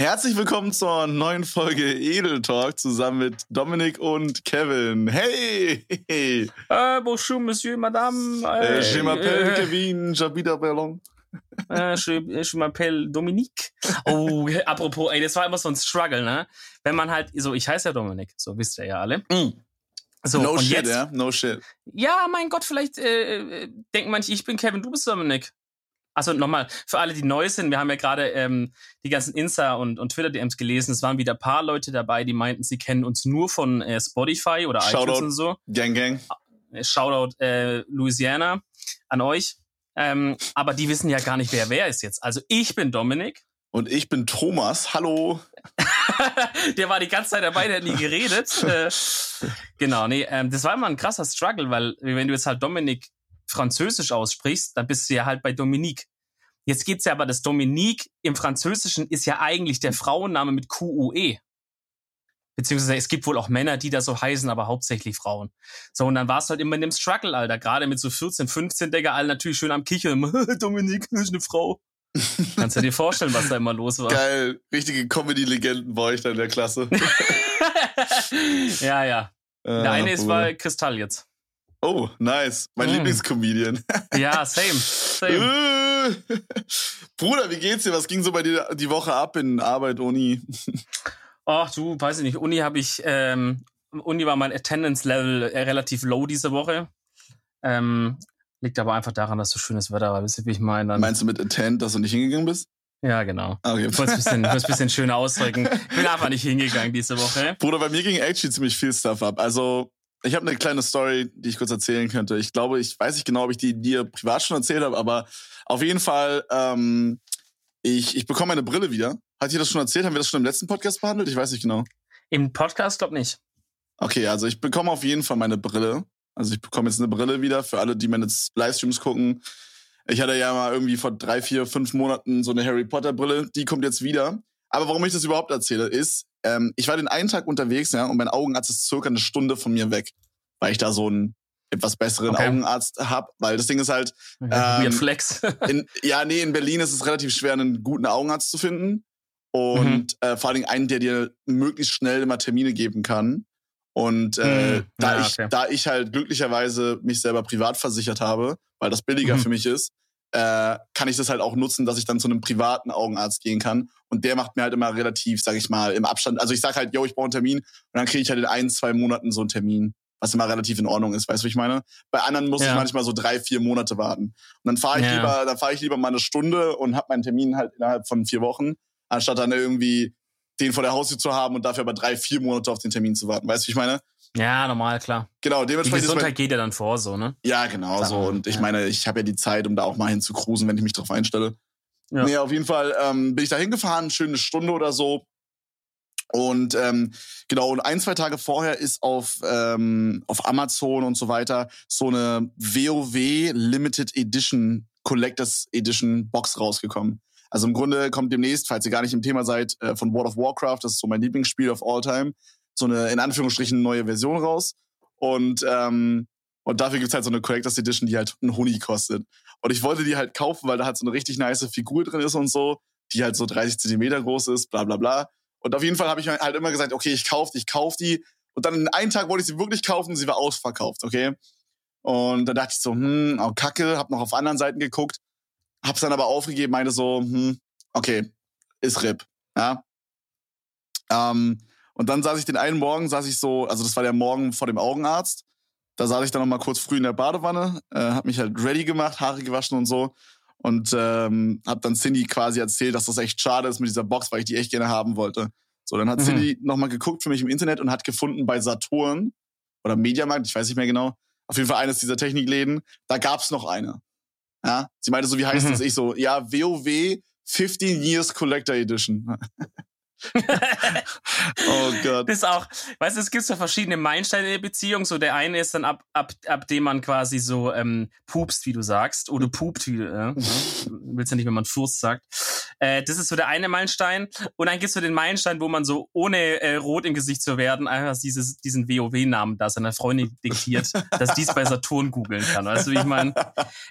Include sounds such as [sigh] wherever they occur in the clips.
Herzlich willkommen zur neuen Folge Edel Talk zusammen mit Dominik und Kevin. Hey! Äh, bonjour, monsieur, madame. Äh, Äh, je m'appelle äh, Kevin, j'habite à Berlin. Äh, je, je m'appelle Dominique. Oh, apropos, ey, das war immer so ein Struggle, ne? Wenn man halt, so, ich heiße ja Dominik, so wisst ihr ja alle. Mm. So, no shit, ja? No shit. ja, mein Gott, vielleicht äh, äh, denken manche, ich bin Kevin, du bist Dominik. Also nochmal, für alle, die neu sind, wir haben ja gerade ähm, die ganzen Insta- und, und Twitter-DMs gelesen. Es waren wieder ein paar Leute dabei, die meinten, sie kennen uns nur von äh, Spotify oder iTunes Shoutout. und so. Gang, gang. Äh, Shoutout äh, Louisiana an euch. Ähm, aber die wissen ja gar nicht, wer wer ist jetzt. Also ich bin Dominik. Und ich bin Thomas. Hallo. [laughs] der war die ganze Zeit dabei, der hat nie geredet. äh, genau, nee, ähm, das war immer ein krasser Struggle, weil wenn du jetzt halt Dominik französisch aussprichst, dann bist du ja halt bei Dominique. Jetzt geht's ja aber, das Dominique im Französischen ist ja eigentlich der Frauenname mit Q-U-E. Beziehungsweise es gibt wohl auch Männer, die da so heißen, aber hauptsächlich Frauen. So, und dann warst du halt immer in dem Struggle, Alter. Gerade mit so 14, 15, Digga, alle natürlich schön am Kichern. [laughs] Dominique ist eine Frau. Kannst du dir vorstellen, was da immer los war? Geil. Richtige Comedy-Legenden war ich da in der Klasse. [laughs] ja, ja. Der eine ist bei Kristall jetzt. Oh, nice. Mein Mm. Lieblingscomedian. Ja, same. Same. [laughs] Bruder, wie geht's dir? Was ging so bei dir die Woche ab in Arbeit, Uni? [laughs] Ach du, weiß ich nicht. Uni habe ich, ähm, Uni war mein Attendance-Level äh, relativ low diese Woche. Ähm, liegt aber einfach daran, dass so schönes Wetter war. Wisst ihr, wie ich meine? Meinst du mit Attend, dass du nicht hingegangen bist? ja, genau. Ah, Okay. Ich wollte es ein bisschen, bisschen schöner [laughs] ausdrücken. Ich bin einfach nicht hingegangen diese Woche. Bruder, bei mir ging actually ziemlich viel Stuff ab. Also, ich habe eine kleine Story, die ich kurz erzählen könnte. Ich glaube, ich weiß nicht genau, ob ich die dir privat schon erzählt habe, aber auf jeden Fall, ähm, ich, ich bekomme meine Brille wieder. Hat ihr das schon erzählt? Haben wir das schon im letzten Podcast behandelt? Ich weiß nicht genau. Im Podcast glaub nicht. Okay, also ich bekomme auf jeden Fall meine Brille. Also ich bekomme jetzt eine Brille wieder für alle, die meine Livestreams gucken. Ich hatte ja mal irgendwie vor drei, vier, fünf Monaten so eine Harry Potter Brille. Die kommt jetzt wieder. Aber warum ich das überhaupt erzähle, ist, ähm, ich war den einen Tag unterwegs, ja, und mein Augenarzt ist circa eine Stunde von mir weg, weil ich da so einen etwas besseren Okay. Augenarzt hab. Weil das Ding ist halt, Weird Ähm, Flex. [laughs] in, ja, nee, in Berlin ist es relativ schwer, einen guten Augenarzt zu finden. Und äh, vor allen Dingen einen, der dir möglichst schnell immer Termine geben kann. Und äh, Hm, da, ja, ich, okay. da ich halt glücklicherweise mich selber privat versichert habe, weil das billiger Mhm. für mich ist, äh, kann ich das halt auch nutzen, dass ich dann zu einem privaten Augenarzt gehen kann. Und der macht mir halt immer relativ, sag ich mal, im Abstand. Also ich sag halt, yo, ich brauche einen Termin und dann kriege ich halt in ein, zwei Monaten so einen Termin, was immer relativ in Ordnung ist, weißt du, was ich meine? Bei anderen muss ich Ja. manchmal so drei, vier Monate warten. Und dann fahre ich Ja. lieber, dann fahre ich lieber mal eine Stunde und habe meinen Termin halt innerhalb von vier Wochen, anstatt dann irgendwie den vor der Haustür zu haben und dafür aber drei, vier Monate auf den Termin zu warten. Weißt du, wie ich meine? Ja, normal, klar. Genau, Die dementsprechend mein, Gesundheit geht ja dann vor, so, ne? ja, genau Klar, so. Und ich ja. meine, ich habe ja die Zeit, um da auch mal hin zu cruisen, wenn ich mich drauf einstelle. Ja. Nee, auf jeden Fall ähm, bin ich da hingefahren, schöne Stunde oder so. Und ähm, genau, und ein, zwei Tage vorher ist auf, ähm, auf Amazon und so weiter so eine WoW Limited Edition, Collectors Edition Box rausgekommen. Also im Grunde kommt demnächst, falls ihr gar nicht im Thema seid, äh, von World of Warcraft, das ist so mein Lieblingsspiel of all time, so eine in Anführungsstrichen neue Version raus. Und, ähm, und dafür gibt's halt so eine Collectors Edition, die halt einen Honig kostet. Und ich wollte die halt kaufen, weil da halt so eine richtig nice Figur drin ist und so, die halt so 30 Zentimeter groß ist, bla bla bla. Und auf jeden Fall habe ich halt immer gesagt, okay, ich kauf die, ich kauf die. Und dann einen Tag wollte ich sie wirklich kaufen, sie war ausverkauft, okay? Und dann dachte ich so, hm, oh, kacke, hab noch auf anderen Seiten geguckt, hab's dann aber aufgegeben, meinte so, hm, okay, ist RIP, ja? Ähm, und dann saß ich den einen Morgen, saß ich so, also das war der Morgen vor dem Augenarzt, da saß ich dann noch mal kurz früh in der Badewanne, äh, hab mich halt ready gemacht, Haare gewaschen und so und ähm, hab dann Cindy quasi erzählt, dass das echt schade ist mit dieser Box, weil ich die echt gerne haben wollte. So, dann hat Mhm. Cindy noch mal geguckt für mich im Internet und hat gefunden bei Saturn oder Mediamarkt, ich weiß nicht mehr genau, auf jeden Fall eines dieser Technikläden, da gab's noch eine. Ja, sie meinte so, wie heißt Mhm. das? Ich so, ja, WoW 15 Years Collector Edition. [laughs] [laughs] oh Gott. Das ist auch, weißt du, es gibt so verschiedene Meilensteine in der Beziehung. So der eine ist dann ab, ab, ab dem man quasi so ähm, pupst, wie du sagst, oder pupt, wie du, äh, willst ja nicht, wenn man Furst sagt. Äh, das ist so der eine Meilenstein. Und dann gibt's so den Meilenstein, wo man so ohne äh, rot im Gesicht zu werden, einfach dieses, diesen WoW-Namen da seiner Freundin diktiert, [laughs] dass dies bei Saturn googeln kann. Weißt du, wie ich meine?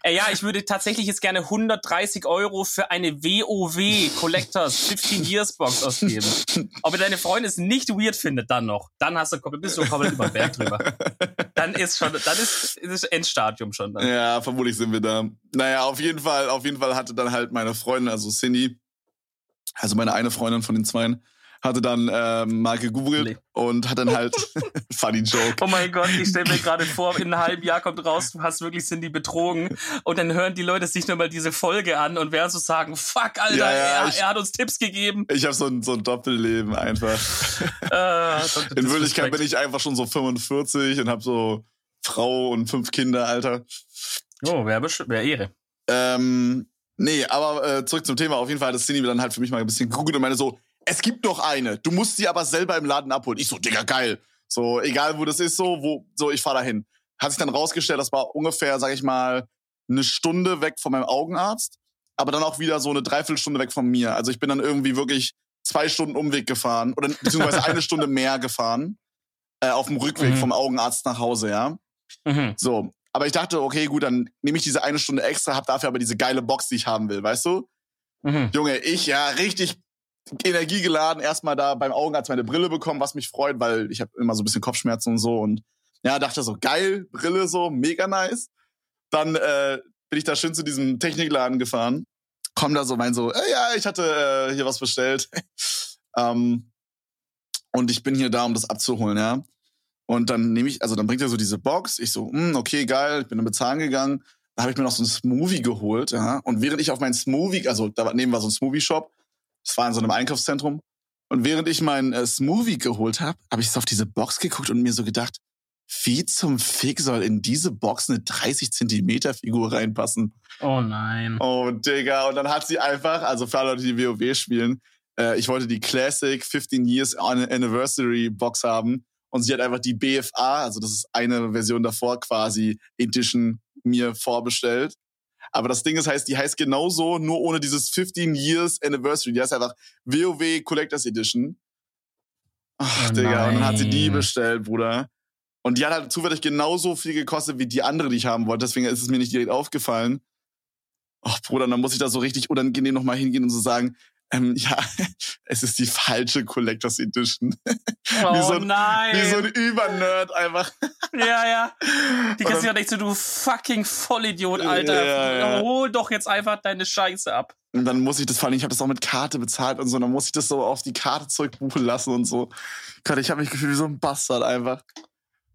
Äh, ja, ich würde tatsächlich jetzt gerne 130 Euro für eine WoW Collectors 15 Years Box ausgeben. [laughs] Ob deine Freundin es nicht weird findet, dann noch. Dann hast du, bist du komplett über den Berg drüber. [laughs] Dann ist schon, dann ist, ist Endstadium schon. Dann. Ja, vermutlich sind wir da. Naja, auf jeden Fall, auf jeden Fall hatte dann halt meine Freundin, also Cindy, also meine eine Freundin von den Zweien, hatte dann äh, mal gegoogelt nee. und hat dann halt [laughs] [laughs] funny Joke. Oh mein Gott, ich stelle mir gerade vor, in einem halben Jahr kommt raus, du hast wirklich Cindy betrogen und dann hören die Leute sich nochmal diese Folge an und werden so sagen, fuck, Alter, ja, ja, er, ich, er, hat uns Tipps gegeben. Ich habe so ein, so ein Doppelleben einfach. [laughs] Äh, in Wirklichkeit bin ich einfach schon so 45 und habe so Frau und fünf Kinder, Alter. Oh, wäre wär Ehre. Ähm, nee, aber äh, zurück zum Thema. Auf jeden Fall hat das Cindy dann halt für mich mal ein bisschen gegoogelt und meine so, es gibt noch eine. Du musst sie aber selber im Laden abholen. Ich so, Digga, geil. So, egal wo das ist, so, wo, so, ich fahr dahin. Hat sich dann rausgestellt, das war ungefähr, sag ich mal, eine Stunde weg von meinem Augenarzt, aber dann auch wieder so eine Dreiviertelstunde weg von mir. Also ich bin dann irgendwie wirklich zwei Stunden Umweg gefahren oder beziehungsweise [laughs] eine Stunde mehr gefahren äh, auf dem Rückweg mhm. vom Augenarzt nach Hause, ja. Mhm. So, aber ich dachte, okay, gut, dann nehme ich diese eine Stunde extra, hab dafür aber diese geile Box, die ich haben will, weißt du? Mhm. Junge, ich ja richtig energiegeladen erstmal da beim Augenarzt meine Brille bekommen, was mich freut, weil ich habe immer so ein bisschen Kopfschmerzen und so und ja, dachte so, geil, Brille so, mega nice. Dann äh, bin ich da schön zu diesem Technikladen gefahren, komm da so, mein so, äh, ja, ich hatte äh, hier was bestellt. [laughs] ähm, und ich bin hier da, um das abzuholen, ja. Und dann nehme ich, also dann bringt er so diese Box. Ich so, hm, okay, geil, ich bin dann bezahlen gegangen. Da habe ich mir noch so ein Smoothie geholt, ja. Und während ich auf meinen Smoothie, also da neben war so ein Smoothie-Shop, das war in so einem Einkaufszentrum. Und während ich meinen äh, Smoothie geholt habe, habe ich so auf diese Box geguckt und mir so gedacht, wie zum Fick soll in diese Box eine 30 Zentimeter Figur reinpassen? Oh nein. Oh, Digga. Und dann hat sie einfach, also für alle Leute, die WoW spielen, äh, ich wollte die Classic 15 Years Anniversary Box haben. Und sie hat einfach die BFA, also das ist eine Version davor quasi, Edition mir vorbestellt. Aber das Ding ist, heißt, die heißt genauso, nur ohne dieses 15 Years Anniversary. Die heißt einfach WoW Collectors Edition. Ach, oh Digga. Und dann hat sie die bestellt, Bruder. Und die hat halt zufällig genauso viel gekostet wie die andere, die ich haben wollte. Deswegen ist es mir nicht direkt aufgefallen. Ach, Bruder, dann muss ich da so richtig unangenehm nochmal hingehen und so sagen, ähm, [laughs] ja, es ist die falsche Collectors Edition. [laughs] Oh wie so ein, nein. Wie so ein Übernerd einfach. Ja, ja. Die kannst ja nicht so, du fucking Vollidiot, Alter. Ja, ja. Hol doch jetzt einfach deine Scheiße ab. Und dann muss ich das, vor allem, ich habe das auch mit Karte bezahlt und so, dann muss ich das so auf die Karte zurückbuchen lassen und so. Gott, ich habe mich gefühlt wie so ein Bastard einfach.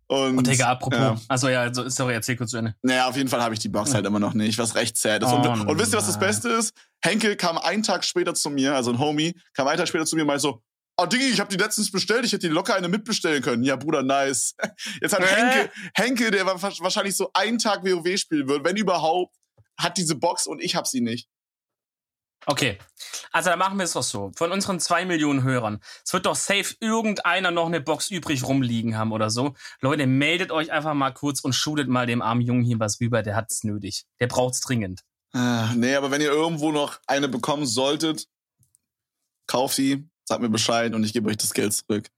Und, und Digga, apropos. Ja. Also ja, also, sorry, erzähl kurz zu Ende. Naja, auf jeden Fall habe ich die Box halt immer noch nicht, was recht sad ist. Oh, und, und, wisst ihr, was das Beste ist? Henkel kam einen Tag später zu mir, also ein Homie, kam einen Tag später zu mir und meinte so, Oh, Diggi, ich habe die letztens bestellt, ich hätte die locker eine mitbestellen können. Ja, Bruder, nice. [laughs] Jetzt hat äh? Henke, Henke, der wahrscheinlich so einen Tag WoW spielen wird, wenn überhaupt, hat diese Box und ich hab sie nicht. Okay, also dann machen wir es doch so. Von unseren zwei Millionen Hörern, es wird doch safe irgendeiner noch eine Box übrig rumliegen haben oder so. Leute, meldet euch einfach mal kurz und shootet mal dem armen Jungen hier was rüber, der hat's nötig. Der braucht's dringend. Ah, nee, aber wenn ihr irgendwo noch eine bekommen solltet, kauft sie, sagt mir Bescheid und ich gebe euch das Geld zurück.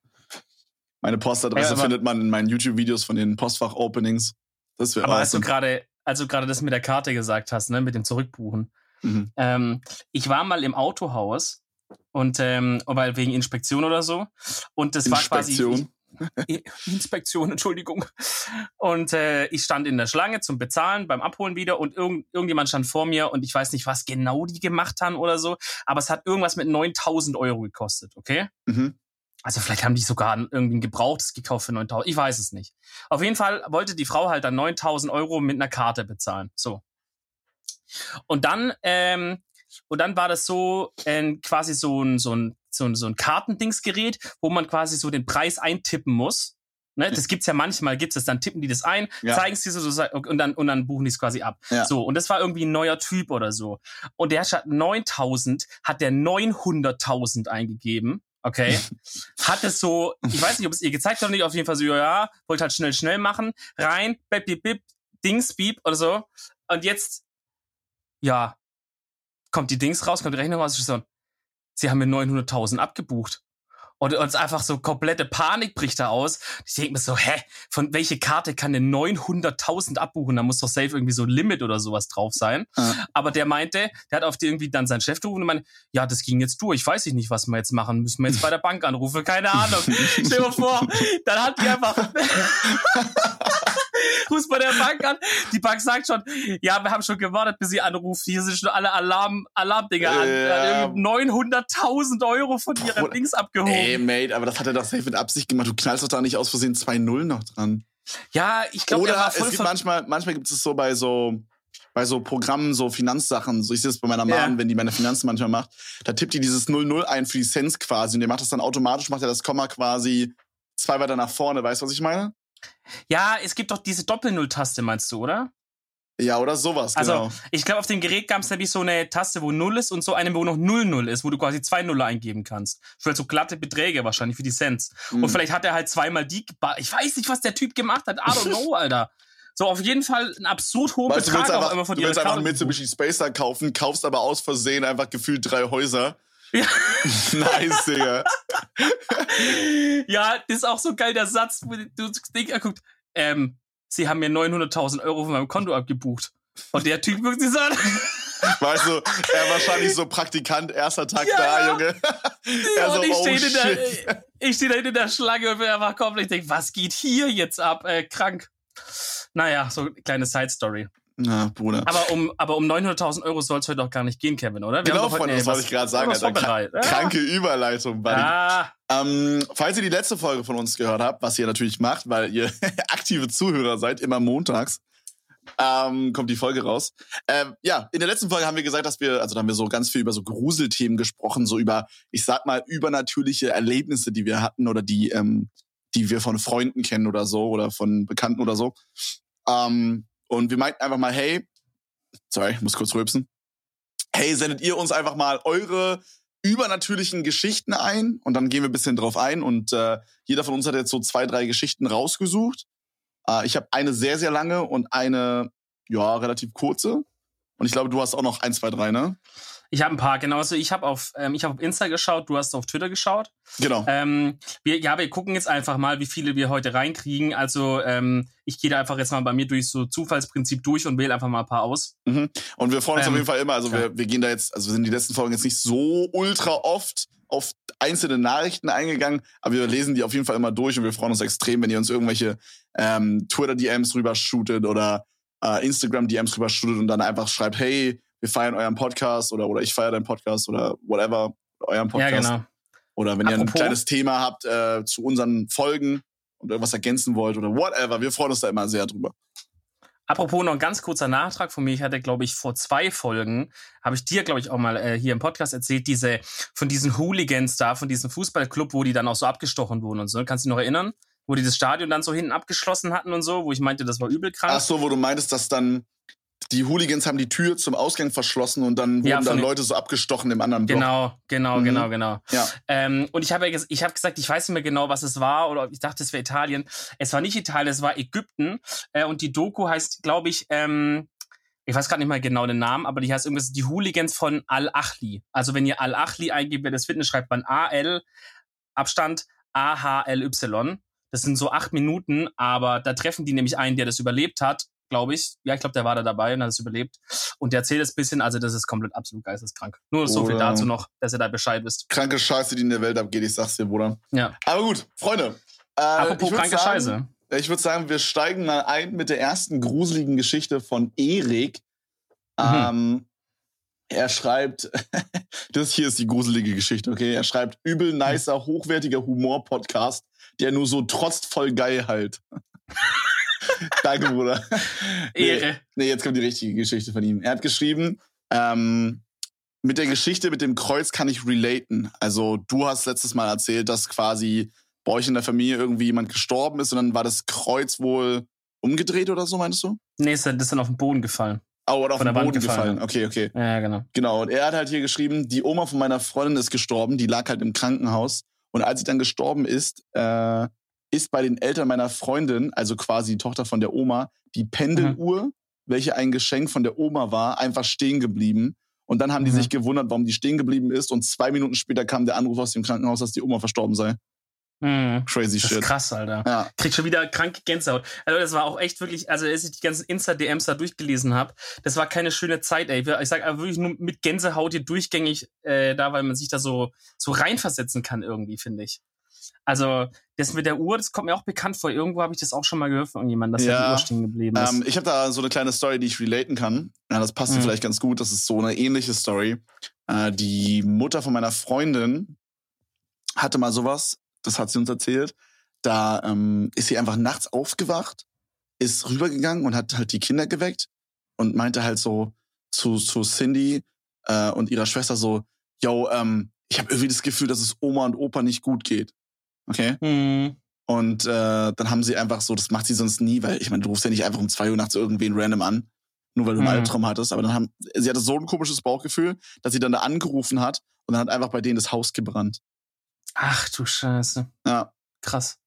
Meine Postadresse ja, findet man in meinen YouTube-Videos von den Postfach-Openings. Das wäre Aber awesome. als du gerade, als du gerade das mit der Karte gesagt hast, ne, mit dem Zurückbuchen, Mhm. Ähm, ich war mal im Autohaus und ähm, weil wegen Inspektion oder so und das Inspektion. war quasi [laughs] Inspektion, Entschuldigung. Und äh, ich stand in der Schlange zum Bezahlen, beim Abholen wieder und irgend, irgendjemand stand vor mir und ich weiß nicht, was genau die gemacht haben oder so, aber es hat irgendwas mit 9000 Euro gekostet, okay? Mhm. Also vielleicht haben die sogar irgendwie ein Gebrauchtes gekauft für 9000, ich weiß es nicht. Auf jeden Fall wollte die Frau halt dann 9000 Euro mit einer Karte bezahlen, so. Und dann, ähm, und dann war das so äh, quasi so ein, so ein, so ein, so ein Kartendingsgerät, wo man quasi so den Preis eintippen muss. Ne, das gibt's ja manchmal, gibt's das, dann tippen die das ein, ja. zeigen es dir so und dann, und dann buchen die es quasi ab. Ja. So, und das war irgendwie ein neuer Typ oder so. Und der hat 9000, hat der 900.000 eingegeben. Okay. [laughs] hat es so, ich weiß nicht, ob es ihr gezeigt hat oder nicht, auf jeden Fall so, ja, wollte halt schnell, schnell machen, rein, bip, bip, bip, Dings, beep oder so. Und jetzt ja, kommt die Dings raus, kommt die Rechnung raus, ich so, sie haben mir 900.000 abgebucht. Und uns einfach so komplette Panik bricht da aus. Ich denke mir so, hä, von welche Karte kann denn 900.000 abbuchen? Da muss doch safe irgendwie so ein Limit oder sowas drauf sein. Ja. Aber der meinte, der hat auf die irgendwie dann seinen Chef gerufen und meinte, ja, das ging jetzt durch. Weiß ich nicht, was wir jetzt machen. Müssen wir jetzt bei der Bank anrufen? Keine Ahnung. [laughs] Stell dir vor, dann hat die einfach [laughs] [laughs] rufst bei der Bank an. Die Bank sagt schon, ja, wir haben schon gewartet, bis sie anruft. Hier sind schon alle Alarm, Alarmdinger an. Ja. 900.000 Euro von ihren Dings abgehoben. Ey, Mate, aber das hat er doch safe mit Absicht gemacht. Du knallst doch da nicht aus Versehen 2-0 noch dran. Ja, ich glaube, Oder es gibt manchmal, manchmal gibt es so bei so, bei so Programmen, so Finanzsachen, so ich sehe es bei meiner Mom, yeah. wenn die meine Finanzen manchmal macht, da tippt die dieses 00 ein für die Cents quasi und der macht das dann automatisch, macht er das Komma quasi zwei weiter nach vorne, weißt du, was ich meine? Ja, es gibt doch diese Doppel-Null-Taste, meinst du, oder? Ja, oder sowas, also, genau. Also, ich glaube, auf dem Gerät gab es nämlich so eine Taste, wo 0 ist und so eine, wo noch 00 ist, wo du quasi zwei Nuller eingeben kannst. Für so glatte Beträge wahrscheinlich, für die Cents. Mhm. Und vielleicht hat er halt zweimal die, ich weiß nicht, was der Typ gemacht hat, I don't know, [laughs] Alter. So, auf jeden Fall ein absurd hoher weißt, Betrag du einfach, auch immer von Du willst einfach Mitsubishi Spacer kaufen, kaufst aber aus Versehen einfach gefühlt drei Häuser. Ja. nice, Digga. ja, das ist auch so geil, der Satz, wo du Ding anguckt. Ähm, sie haben mir 900.000 Euro von meinem Konto abgebucht. Und der Typ guckt sich an. Weißt du, er wahrscheinlich so Praktikant, erster Tag ja, da, Junge. er so, ich oh, stehe der, ich steh da in der Schlange und bin einfach komplett, ich denke, was geht hier jetzt ab? Äh, krank. Naja, so eine kleine Side-Story. Na, Bruder. Aber um, aber um 900.000 Euro soll es heute doch gar nicht gehen, Kevin, oder? Wir genau, Freunde, das wollte ich gerade sagen. Alter. Krank, ja. Kranke Überleitung, Buddy. Ah. Ähm, falls ihr die letzte Folge von uns gehört habt, was ihr natürlich macht, weil ihr [laughs] aktive Zuhörer seid, immer montags, ähm, kommt die Folge raus. Ähm, ja, in der letzten Folge haben wir gesagt, dass wir, also da haben wir so ganz viel über so Gruselthemen gesprochen, so über, ich sag mal, übernatürliche Erlebnisse, die wir hatten oder die, ähm, die wir von Freunden kennen oder so oder von Bekannten oder so. Ähm, und wir meinten einfach mal, hey, sorry, ich muss kurz rülpsen. Hey, sendet ihr uns einfach mal eure übernatürlichen Geschichten ein und dann gehen wir ein bisschen drauf ein und äh, jeder von uns hat jetzt so zwei, drei Geschichten rausgesucht. Äh, ich habe eine sehr, sehr lange und eine, ja, relativ kurze. Und ich glaube, du hast auch noch ein, zwei, drei, ne? Ich habe ein paar, genau. Also ich habe auf, ähm, ich hab auf Insta geschaut, du hast auf Twitter geschaut. Genau. Ähm, wir, ja, wir gucken jetzt einfach mal, wie viele wir heute reinkriegen. Also ähm, ich gehe da einfach jetzt mal bei mir durch so Zufallsprinzip durch und wähle einfach mal ein paar aus. Mhm. Und wir freuen uns ähm, auf jeden Fall immer. Also ja. wir, wir gehen da jetzt, also wir sind die letzten Folgen jetzt nicht so ultra oft auf einzelne Nachrichten eingegangen, aber wir lesen die auf jeden Fall immer durch und wir freuen uns extrem, wenn ihr uns irgendwelche ähm, Twitter-DMs rübershootet oder äh, Instagram-DMs rübershootet und dann einfach schreibt, hey, wir feiern euren Podcast oder, oder ich feiere deinen Podcast oder whatever, euren Podcast. Ja, genau. Oder wenn Apropos. ihr ein kleines Thema habt äh, zu unseren Folgen und irgendwas ergänzen wollt oder whatever, wir freuen uns da immer sehr drüber. Apropos noch ein ganz kurzer Nachtrag von mir. Ich hatte, glaube ich, vor zwei Folgen, habe ich dir, glaube ich, auch mal äh, hier im Podcast erzählt, diese von diesen Hooligans da, von diesem Fußballclub, wo die dann auch so abgestochen wurden und so. Kannst du dich noch erinnern? Wo die das Stadion dann so hinten abgeschlossen hatten und so, wo ich meinte, das war übel krank. Ach so, wo du meintest, dass dann die Hooligans haben die Tür zum Ausgang verschlossen und dann wurden ja, dann Leute so abgestochen im anderen Block. Genau, genau, mhm. genau, genau. Ja. Ähm, und ich habe ja ich hab gesagt, ich weiß nicht mehr genau, was es war oder ich dachte, es wäre Italien. Es war nicht Italien, es war Ägypten. Äh, und die Doku heißt, glaube ich, ähm, ich weiß gerade nicht mal genau den Namen, aber die heißt irgendwas die Hooligans von Al-Achli. Also wenn ihr Al-Achli eingebt, wer das Fitness schreibt man A-L Abstand A-H-L-Y. Das sind so acht Minuten, aber da treffen die nämlich einen, der das überlebt hat glaube ich. Ja, ich glaube, der war da dabei und hat es überlebt. Und der erzählt es bisschen, also das ist komplett absolut geisteskrank. Nur so viel dazu noch, dass ihr da Bescheid wisst. Kranke Scheiße, die in der Welt abgeht, ich sag's dir, Bruder. Ja. Aber gut, Freunde. Äh, Apropos kranke sagen, Scheiße. Ich würde sagen, wir steigen mal ein mit der ersten gruseligen Geschichte von Erik. Mhm. Ähm, er schreibt, [laughs] das hier ist die gruselige Geschichte, okay? Er schreibt, übel nicer, hochwertiger Humor-Podcast, der nur so trotzt voll geil halt. [laughs] [laughs] Danke, Bruder. Ehre. Nee, nee, jetzt kommt die richtige Geschichte von ihm. Er hat geschrieben, ähm, mit der Geschichte mit dem Kreuz kann ich relaten. Also du hast letztes Mal erzählt, dass quasi bei euch in der Familie irgendwie jemand gestorben ist und dann war das Kreuz wohl umgedreht oder so, meinst du? Nee, das ist dann auf den Boden gefallen. Oh, oder auf den Boden gefallen. gefallen. Okay, okay. Ja, genau. Genau. Und er hat halt hier geschrieben, die Oma von meiner Freundin ist gestorben, die lag halt im Krankenhaus. Und als sie dann gestorben ist, äh, ist bei den Eltern meiner Freundin, also quasi die Tochter von der Oma, die Pendeluhr, mhm. welche ein Geschenk von der Oma war, einfach stehen geblieben. Und dann haben die sich gewundert, warum die stehen geblieben ist. Und zwei Minuten später kam der Anruf aus dem Krankenhaus, dass die Oma verstorben sei. Mhm. Crazy Das shit. ist krass, Alter. Ja. Krieg schon wieder kranke Gänsehaut. Also das war auch echt wirklich, also als ich die ganzen Insta-DMs da durchgelesen habe, das war keine schöne Zeit, ey. Ich sag aber wirklich nur mit Gänsehaut hier durchgängig äh, da, weil man sich da so, so reinversetzen kann irgendwie, finde ich. Also das mit der Uhr, das kommt mir auch bekannt vor. Irgendwo habe ich das auch schon mal gehört von irgendjemandem, dass da Ja. die Uhr stehen geblieben ist. Ähm, ich habe da so eine kleine Story, die ich relaten kann. Ja, das passt Mhm. vielleicht ganz gut. Das ist so eine ähnliche Story. Äh, die Mutter von meiner Freundin hatte mal sowas, das hat sie uns erzählt. Da ähm, ist sie einfach nachts aufgewacht, ist rübergegangen und hat halt die Kinder geweckt und meinte halt so zu, zu Cindy äh, und ihrer Schwester so, yo, ähm, ich habe irgendwie das Gefühl, dass es Oma und Opa nicht gut geht. Okay? Hm. Und äh, dann haben sie einfach so, das macht sie sonst nie, weil ich meine, du rufst ja nicht einfach um zwei Uhr nachts irgendwen random an, nur weil du einen Mhm. Albtraum hattest. Aber dann haben, sie hatte so ein komisches Bauchgefühl, dass sie dann da angerufen hat und dann hat einfach bei denen das Haus gebrannt. Ach du Scheiße. Ja, Krass.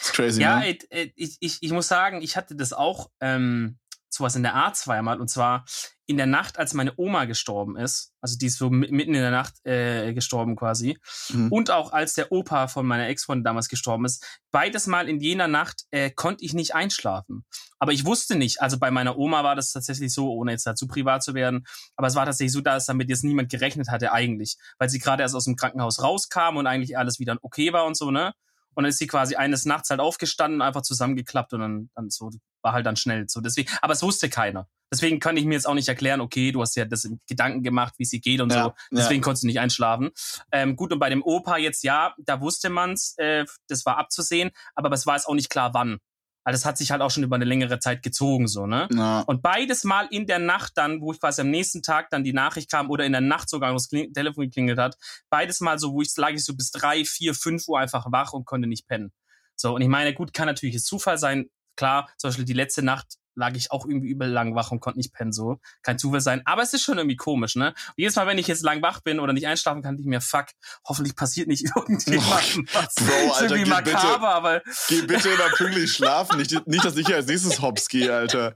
ist crazy, Ja, ne? ich, ich, ich muss sagen, ich hatte das auch ähm, sowas in der Art zweimal. Und zwar in der Nacht, als meine Oma gestorben ist. Also die ist so mi- mitten in der Nacht äh, gestorben quasi. Mhm. Und auch als der Opa von meiner Ex-Freundin damals gestorben ist. Beides Mal in jener Nacht äh, konnte ich nicht einschlafen. Aber ich wusste nicht, also bei meiner Oma war das tatsächlich so, ohne jetzt dazu privat zu werden, aber es war tatsächlich so, dass damit jetzt niemand gerechnet hatte eigentlich, weil sie gerade erst aus dem Krankenhaus rauskam und eigentlich alles wieder okay war und so, ne? Und dann ist sie quasi eines Nachts halt aufgestanden, einfach zusammengeklappt und dann, dann so, war halt dann schnell so. Deswegen, aber es wusste keiner. Deswegen kann ich mir jetzt auch nicht erklären, okay, du hast ja das in Gedanken gemacht, wie sie geht und Ja, so. ja. Deswegen konntest du nicht einschlafen. Ähm, gut, und bei dem Opa jetzt ja, da wusste man's, äh, das war abzusehen, aber es war jetzt auch nicht klar, wann. Also das hat sich halt auch schon über eine längere Zeit gezogen, so, ne? Ja. Und beides Mal in der Nacht dann, wo ich quasi am nächsten Tag dann die Nachricht kam oder in der Nacht sogar noch das Telefon geklingelt hat, beides Mal so, wo ich lag ich so bis drei, vier, fünf Uhr einfach wach und konnte nicht pennen. So, und ich meine, gut, kann natürlich jetzt Zufall sein. Klar, zum Beispiel die letzte Nacht lag ich auch irgendwie übel lang wach und konnte nicht pennen, so. Kein Zufall sein. Aber es ist schon irgendwie komisch, ne? Und jedes Mal, wenn ich jetzt lang wach bin oder nicht einschlafen kann, denke ich mir, fuck, hoffentlich passiert nicht [laughs] irgendjemandem [laughs] was. Bro, Alter, irgendwie geh bitte- makaber, aber Geh bitte immer pünktlich schlafen. Nicht, nicht, dass ich hier als nächstes hops gehe, Alter.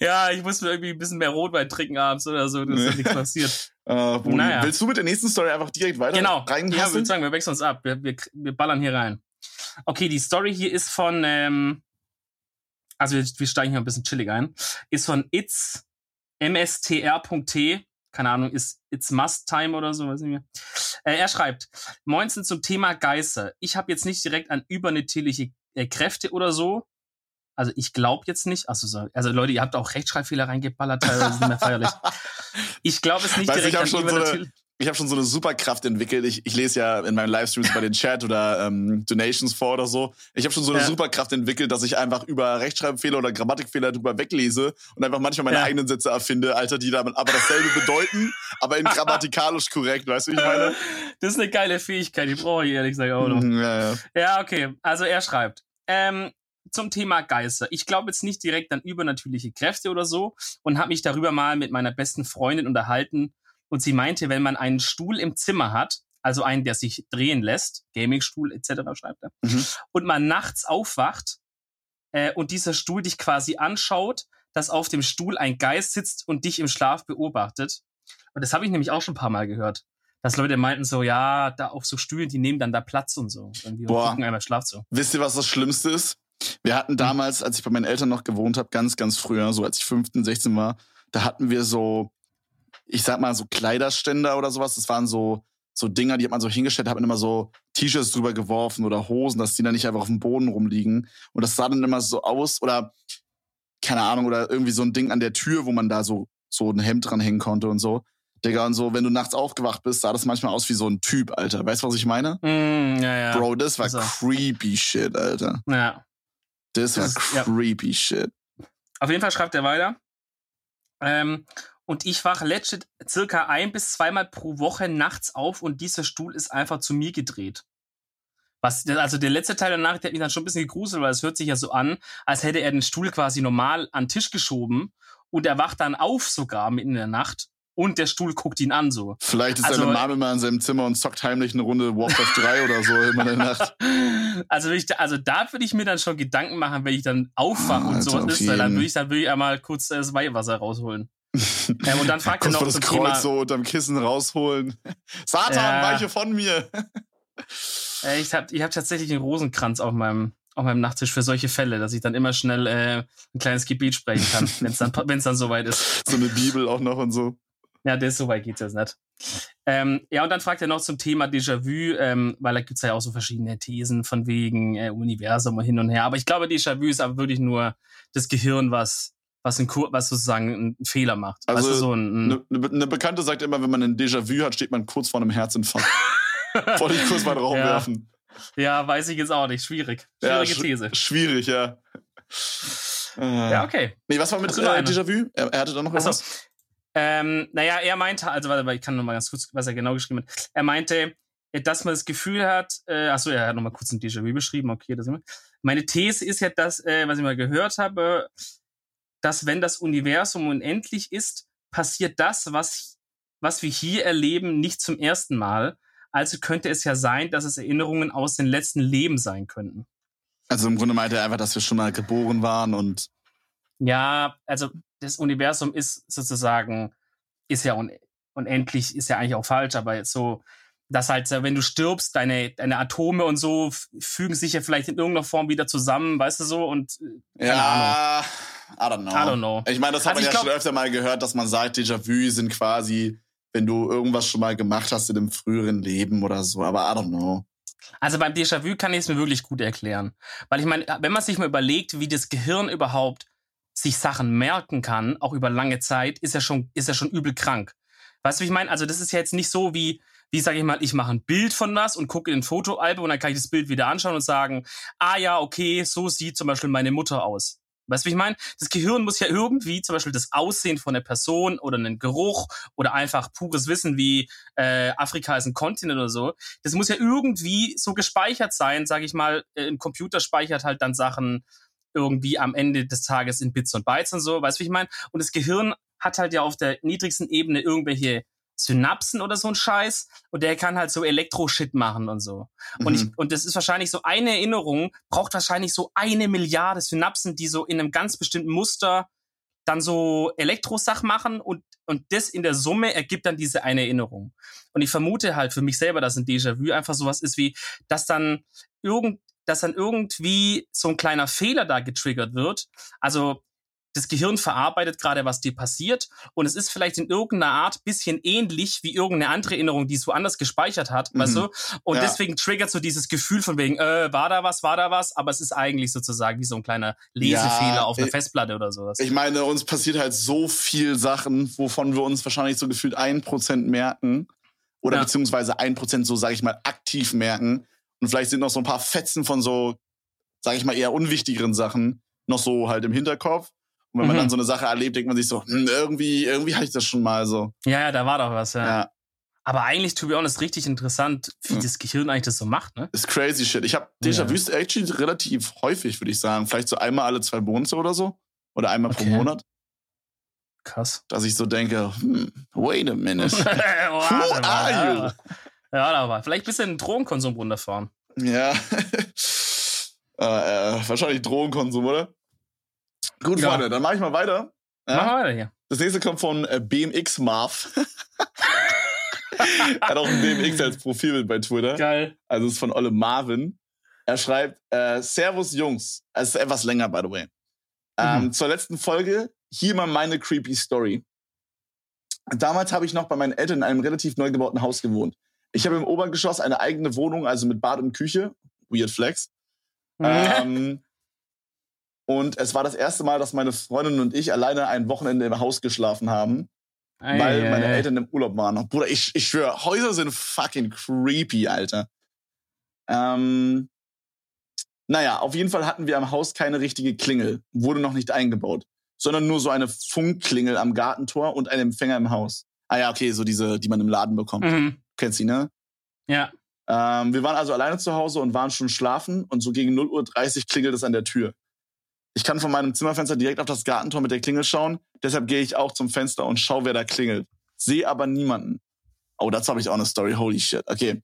ja, ich muss mir irgendwie ein bisschen mehr Rotwein trinken abends oder so, dass Nee. nichts passiert. [laughs] Boni, Naja. Willst du mit der nächsten Story einfach direkt weiter Genau. Ja, reinpassen? würde sagen, wir wechseln uns ab. Wir, wir, wir ballern hier rein. Okay, die Story hier ist von, ähm, also wir, wir steigen hier ein bisschen chillig ein, ist von it's mstr.t, keine Ahnung, ist it's must time oder so, weiß nicht mehr. Äh, er schreibt, Moinsen zum Thema Geister. Ich habe jetzt nicht direkt an übernatürliche äh, Kräfte oder so. Also ich glaube jetzt nicht. Also, so, also Leute, ihr habt auch Rechtschreibfehler reingeballert, teilweise nicht mehr feierlich. [laughs] Ich glaube es nicht ich direkt hab an schon so eine-. Ich habe schon so eine Superkraft entwickelt. Ich, ich lese ja in meinen Livestreams bei den Chat oder ähm, Donations vor oder so. Ich habe schon so eine Ja. Superkraft entwickelt, dass ich einfach über Rechtschreibfehler oder Grammatikfehler drüber weglese und einfach manchmal meine Ja. eigenen Sätze erfinde, Alter, die dann aber dasselbe bedeuten, aber in grammatikalisch korrekt. Weißt du, wie ich meine? Das ist eine geile Fähigkeit, die brauche ich ehrlich gesagt auch noch. Mhm, ja, ja. Ja, okay. Also er schreibt, ähm, zum Thema Geister. Ich glaube jetzt nicht direkt an übernatürliche Kräfte oder so und habe mich darüber mal mit meiner besten Freundin unterhalten und sie meinte, wenn man einen Stuhl im Zimmer hat, also einen, der sich drehen lässt, Gamingstuhl etc. schreibt er, Mhm. und man nachts aufwacht äh, und dieser Stuhl dich quasi anschaut, dass auf dem Stuhl ein Geist sitzt und dich im Schlaf beobachtet. Und das habe ich nämlich auch schon ein paar Mal gehört. Dass Leute meinten so, ja, da auf so Stühlen, die nehmen dann da Platz und so. Und Boah. gucken einmal Schlaf zu. Wisst ihr, was das Schlimmste ist? Wir hatten damals, als ich bei meinen Eltern noch gewohnt habe, ganz, ganz früher, so als ich 15, 16 war, da hatten wir so, ich sag mal, so Kleiderständer oder sowas. Das waren so, so Dinger, die hat man so hingestellt, hat man immer so T-Shirts drüber geworfen oder Hosen, dass die dann nicht einfach auf dem Boden rumliegen. Und das sah dann immer so aus, oder keine Ahnung, oder irgendwie so ein Ding an der Tür, wo man da so, so ein Hemd dran hängen konnte und so. Digga, und so, wenn du nachts aufgewacht bist, sah das manchmal aus wie so ein Typ, Alter. Weißt du, was ich meine? Mm, ja, ja. Bro, das war Also. creepy shit, Alter. Ja. Das war Das ist- ja. creepy shit. Auf jeden Fall schreibt er weiter. Ähm, und ich wache legit circa ein bis zweimal pro Woche nachts auf und dieser Stuhl ist einfach zu mir gedreht. Was, also der letzte Teil der Nachricht hat mich dann schon ein bisschen gegruselt, weil es hört sich ja so an, als hätte er den Stuhl quasi normal an den Tisch geschoben und er wacht dann auf sogar mitten in der Nacht und der Stuhl guckt ihn an so. Vielleicht ist Also- seine Mom immer in seinem Zimmer und zockt heimlich eine Runde Warcraft [laughs] 3 oder so immer in der Nacht. Also, ich, da- also da würde ich mir dann schon Gedanken machen, wenn ich dann aufwache Ah, und sowas ist, dann würde ich, dann würde ich einmal kurz das Weihwasser rausholen. Ähm, und dann fragt [laughs] er noch das zum Kreuz Thema, so unterm Kissen rausholen. [laughs] Satan, Ja. weiche von mir. äh, ich habe ich hab tatsächlich einen Rosenkranz auf meinem, auf meinem Nachttisch für solche Fälle, dass ich dann immer schnell äh, ein kleines Gebet sprechen kann, [laughs] wenn es dann, wenn's dann soweit ist. so eine Bibel auch noch und so. Ja, das so weit geht's jetzt nicht. Ähm, ja, und dann fragt er noch zum Thema Déjà-vu, ähm, weil da gibt's ja auch so verschiedene Thesen von wegen äh, Universum und hin und her. Aber ich glaube, Déjà-vu ist aber wirklich nur das Gehirn, was was, ein, was sozusagen einen Fehler macht. Also, du, so ein, ein Eine, eine Bekannte sagt immer, wenn man ein Déjà-vu hat, steht man kurz vor einem Herzinfarkt. [laughs] Wollte ich kurz mal Raum Ja. werfen. Ja, weiß ich jetzt auch nicht. Schwierig. Ja, Schwierige sch- These. Schwierig, ja. Äh, Ja, okay. Nee, was war mit äh? Déjà-vu? Er, er hatte da noch was? Ähm, naja, er meinte, also warte, warte, ich kann noch mal ganz kurz, was er genau geschrieben hat. Er meinte, äh, dass man das Gefühl hat, äh, achso, er hat noch mal kurz ein Déjà-vu beschrieben, okay, das immer. Meine These ist ja, dass, äh, was ich mal gehört habe, dass wenn das Universum unendlich ist, passiert das, was, was wir hier erleben, nicht zum ersten Mal. Also könnte es ja sein, dass es Erinnerungen aus den letzten Leben sein könnten. Also im Grunde meinte er einfach, dass wir schon mal geboren waren und Ja, also das Universum ist sozusagen, ist ja un unendlich, ist ja eigentlich auch falsch, aber jetzt so, dass halt, äh, wenn du stirbst, deine, deine Atome und so fügen sich ja vielleicht in irgendeiner Form wieder zusammen, weißt du so, und äh, keine ja, I don't know. I don't know. Ich meine, das hat Also man ich ja glaub- schon öfter mal gehört, dass man sagt, Déjà-vu sind quasi, wenn du irgendwas schon mal gemacht hast in einem früheren Leben oder so, aber I don't know. Also beim Déjà-vu kann ich es mir wirklich gut erklären. Weil ich meine, wenn man sich mal überlegt, wie das Gehirn überhaupt sich Sachen merken kann, auch über lange Zeit, ist ja schon, ist ja schon übel krank. Weißt du, wie ich meine? Also das ist ja jetzt nicht so wie, wie sage ich mal, ich mache ein Bild von was und gucke in ein Fotoalbum und dann kann ich das Bild wieder anschauen und sagen, ah ja, okay, so sieht zum Beispiel meine Mutter aus. Weißt du, wie ich meine? Das Gehirn muss ja irgendwie zum Beispiel das Aussehen von einer Person oder einen Geruch oder einfach pures Wissen wie äh, Afrika ist ein Kontinent oder so. Das muss ja irgendwie so gespeichert sein, sage ich mal. Äh, Ein Computer speichert halt dann Sachen irgendwie am Ende des Tages in Bits und Bytes und so. Weißt du, wie ich meine? Und das Gehirn hat halt ja auf der niedrigsten Ebene irgendwelche Synapsen oder so ein Scheiß und der kann halt so Elektro-Shit machen und so. Und, Mhm. ich, und das ist wahrscheinlich so eine Erinnerung, braucht wahrscheinlich so eine Milliarde Synapsen, die so in einem ganz bestimmten Muster dann so Elektrosach machen und, und das in der Summe ergibt dann diese eine Erinnerung. Und ich vermute halt für mich selber, dass ein Déjà-vu einfach sowas ist wie, dass dann irgend, dass dann irgendwie so ein kleiner Fehler da getriggert wird. Also das Gehirn verarbeitet gerade, was dir passiert und es ist vielleicht in irgendeiner Art bisschen ähnlich wie irgendeine andere Erinnerung, die es woanders gespeichert hat, Mhm. weißt du? Und Ja. deswegen triggert so dieses Gefühl von wegen, äh, war da was, war da was, aber es ist eigentlich sozusagen wie so ein kleiner Lesefehler Ja, auf einer ich- Festplatte oder sowas. Ich meine, uns passiert halt so viel Sachen, wovon wir uns wahrscheinlich so gefühlt ein Prozent merken. Oder Ja. beziehungsweise ein Prozent so, sage ich mal, aktiv merken. Und vielleicht sind noch so ein paar Fetzen von so, sage ich mal, eher unwichtigeren Sachen noch so halt im Hinterkopf. Und wenn man Mhm. dann so eine Sache erlebt, denkt man sich so, hm, irgendwie, irgendwie hatte ich das schon mal so. ja, ja, da war doch was, ja. Ja, Aber eigentlich, to be honest, richtig interessant, wie Ja. das Gehirn eigentlich das so macht, ne? ist crazy shit. Ich habe Déjà-vus actually relativ häufig, würde ich sagen. Vielleicht so einmal alle zwei Monate oder so. Oder einmal pro Okay. Monat. Krass. Dass ich so denke, hm, wait a minute. [laughs] Mal, are ja. you? Ja, war. Vielleicht ein bisschen Drogenkonsum runterfahren. Ja. [laughs] äh, äh, wahrscheinlich Drogenkonsum, oder? Gut, Ja. Freunde, dann mache ich mal weiter. Ja? wir weiter hier. Das nächste kommt von äh, BMX Marv. er [laughs] hat auch ein BMX als Profilbild bei Twitter. Geil. Also es ist von Olle Marvin. Er schreibt, äh, Servus Jungs. Es ist etwas länger, by the way. Ähm, Mhm. Zur letzten Folge, hier mal meine creepy Story. Damals habe ich noch bei meinen Eltern in einem relativ neu gebauten Haus gewohnt. Ich habe im Obergeschoss eine eigene Wohnung, also mit Bad und Küche. Weird Flex. ähm, und es war das erste Mal, dass meine Freundin und ich alleine ein Wochenende im Haus geschlafen haben, Ei, weil ei, meine ei. Eltern im Urlaub waren. Bruder, ich, ich schwöre, Häuser sind fucking creepy, Alter. Ähm, naja, auf jeden Fall hatten wir am Haus keine richtige Klingel, wurde noch nicht eingebaut, sondern nur so eine Funkklingel am Gartentor und ein Empfänger im Haus. Ah ja, okay, so diese, die man im Laden bekommt. Mhm. Kennst du, die, ne? Ja. Ähm, wir waren also alleine zu Hause und waren schon schlafen und so gegen 0.30 Uhr klingelt es an der Tür. Ich kann von meinem Zimmerfenster direkt auf das Gartentor mit der Klingel schauen, deshalb gehe ich auch zum Fenster und schaue, wer da klingelt. Sehe aber niemanden. Oh, dazu habe ich auch eine Story. Holy shit. Okay.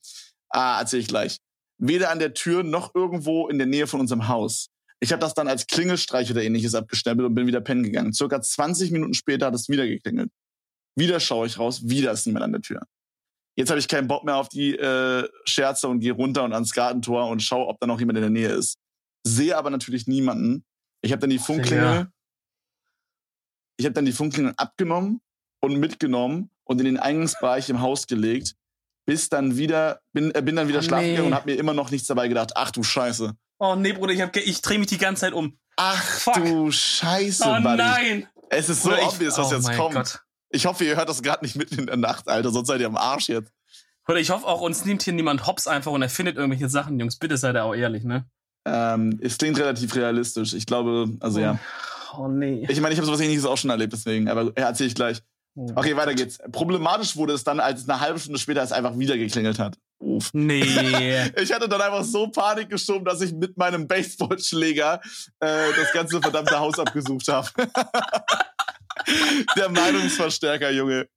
Ah, erzähle ich gleich. Weder an der Tür noch irgendwo in der Nähe von unserem Haus. Ich habe das dann als Klingelstreich oder ähnliches abgestempelt und bin wieder pennen gegangen. Circa 20 Minuten später hat es wieder geklingelt. Wieder schaue ich raus, wieder ist niemand an der Tür. Jetzt habe ich keinen Bock mehr auf die äh, Scherze und gehe runter und ans Gartentor und schaue, ob da noch jemand in der Nähe ist. Sehe aber natürlich niemanden. Ich habe dann die Funkklingel, ich habe dann die Funkklingel abgenommen und mitgenommen und in den Eingangsbereich im Haus gelegt, bis dann wieder bin, äh, bin dann wieder Oh, schlafen nee. gegangen und habe mir immer noch nichts dabei gedacht. Ach du Scheiße. Oh nee, Bruder, ich, hab ich drehe mich die ganze Zeit um. Ach Fuck. du Scheiße, Oh Buddy. nein! Es ist so Bruder, ich- obvious, was oh jetzt mein kommt. Gott. Ich hoffe, ihr hört das gerade nicht mitten in der Nacht, Alter, sonst seid ihr am Arsch jetzt. Bruder, ich hoffe auch, uns nimmt hier niemand hops einfach und erfindet irgendwelche Sachen. Jungs, bitte seid ihr auch ehrlich, ne? Ähm, es klingt relativ realistisch. Ich glaube, also ja. Oh nee. Ich meine, ich habe sowas ähnliches auch schon erlebt, deswegen, aber ja, erzähle ich gleich. Okay, weiter geht's. Problematisch wurde es dann, als es eine halbe Stunde später es einfach wieder geklingelt hat. Uff. Nee. [laughs] Ich hatte dann einfach so Panik geschoben, dass ich mit meinem Baseballschläger äh, das ganze verdammte Haus abgesucht habe. [laughs] Der Meinungsverstärker, Junge.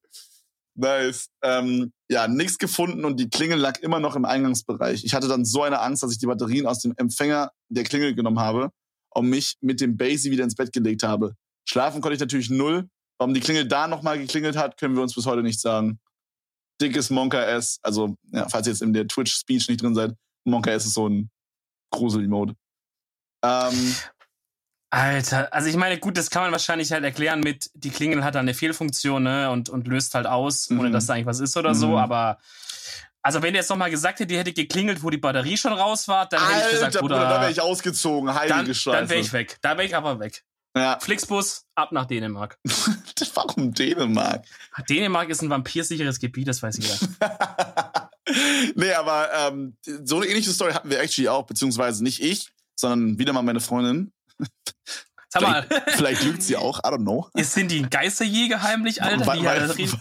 Nice. Ähm, ja, nichts gefunden und die Klingel lag immer noch im Eingangsbereich. Ich hatte dann so eine Angst, dass ich die Batterien aus dem Empfänger der Klingel genommen habe und mich mit dem Basie wieder ins Bett gelegt habe. Schlafen konnte ich natürlich null. Warum die Klingel da nochmal geklingelt hat, können wir uns bis heute nicht sagen. Dickes Monka S, also ja, falls ihr jetzt in der Twitch-Speech nicht drin seid, Monka S ist so ein Grusel-Emote. Ähm, Alter, also ich meine, gut, das kann man wahrscheinlich halt erklären mit, die Klingel hat da eine Fehlfunktion, ne, und, und löst halt aus, ohne Mhm. dass da eigentlich was ist oder so, Mhm. aber also wenn der jetzt nochmal gesagt hätte, die hätte geklingelt, wo die Batterie schon raus war, dann hätte ich Alter, gesagt, Bruder, Bruder, da wäre ich ausgezogen. Heilige dann, Scheiße. dann wäre ich weg. Da wäre ich aber weg. Ja. Flixbus, ab nach Dänemark. [laughs] Warum Dänemark? Dänemark ist ein vampirsicheres Gebiet, das weiß jeder. [laughs] nee, aber ähm, so eine ähnliche Story hatten wir actually auch, beziehungsweise nicht ich, sondern wieder mal meine Freundin. Sag mal, Vielleicht lügt sie auch, I don't know. ist, sind die Geisterjäger heimlich, Alter? Halt reden?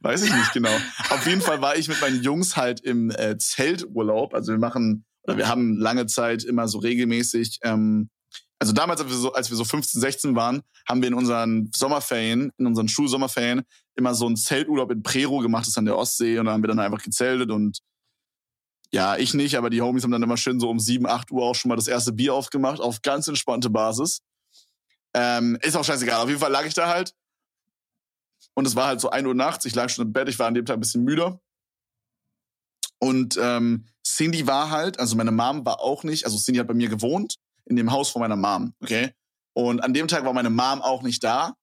Weiß ich nicht genau. Auf jeden Fall war ich mit meinen Jungs halt im äh, Zelturlaub. Also wir machen, oder wir haben lange Zeit immer so regelmäßig, ähm, also damals, als wir, so, als wir so 15, 16 waren, haben wir in unseren Sommerferien, in unseren Schulsommerferien, immer so einen Zelturlaub in Prero gemacht, das ist an der Ostsee, und da haben wir dann einfach gezeltet und ja, ich nicht, aber die Homies haben dann immer schön so um 7, 8 Uhr auch schon mal das erste Bier aufgemacht, auf ganz entspannte Basis. Ähm, ist auch scheißegal. Auf jeden Fall lag ich da halt. Und es war halt so 1 Uhr nachts. Ich lag schon im Bett. Ich war an dem Tag ein bisschen müder. Und ähm, Cindy war halt, also meine Mom war auch nicht, also Cindy hat bei mir gewohnt, in dem Haus von meiner Mom, okay? Und an dem Tag war meine Mom auch nicht da.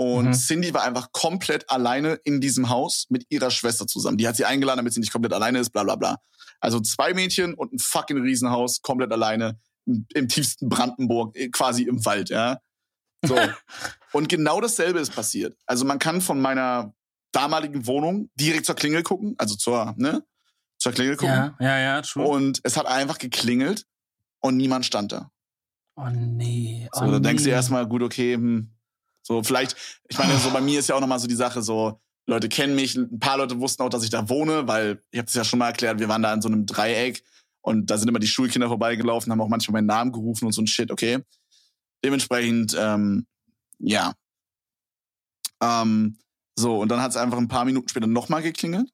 Und Mhm. Cindy war einfach komplett alleine in diesem Haus mit ihrer Schwester zusammen. Die hat sie eingeladen, damit sie nicht komplett alleine ist, bla bla bla. Also zwei Mädchen und ein fucking Riesenhaus, komplett alleine, im, im tiefsten Brandenburg, äh, quasi im Wald, ja. So. [laughs] und genau dasselbe ist passiert. Also man kann von meiner damaligen Wohnung direkt zur Klingel gucken, also zur, ne? Zur Klingel gucken. Ja, ja, ja, true. Und es hat einfach geklingelt und niemand stand da. oh nee. So, oh, da denkst du nee. erstmal, gut, okay, hm, so vielleicht, ich meine, so bei mir ist ja auch nochmal so die Sache, so, Leute kennen mich, ein paar Leute wussten auch, dass ich da wohne, weil, ich habe es ja schon mal erklärt, wir waren da in so einem Dreieck und da sind immer die Schulkinder vorbeigelaufen, haben auch manchmal meinen Namen gerufen und so ein Shit, okay. Dementsprechend, ähm, ja. Ähm, so, und dann hat es einfach ein paar Minuten später nochmal geklingelt.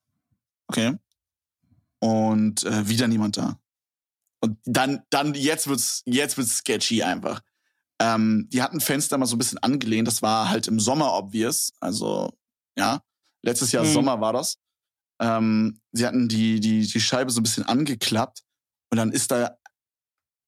Okay. Und äh, wieder niemand da. Und dann, dann, jetzt wird's, jetzt wird's sketchy einfach. Ähm, die hatten Fenster mal so ein bisschen angelehnt. Das war halt im Sommer obvious. Also, ja. Letztes Jahr Mhm. Sommer war das. Ähm, sie hatten die, die, die Scheibe so ein bisschen angeklappt. Und dann ist da,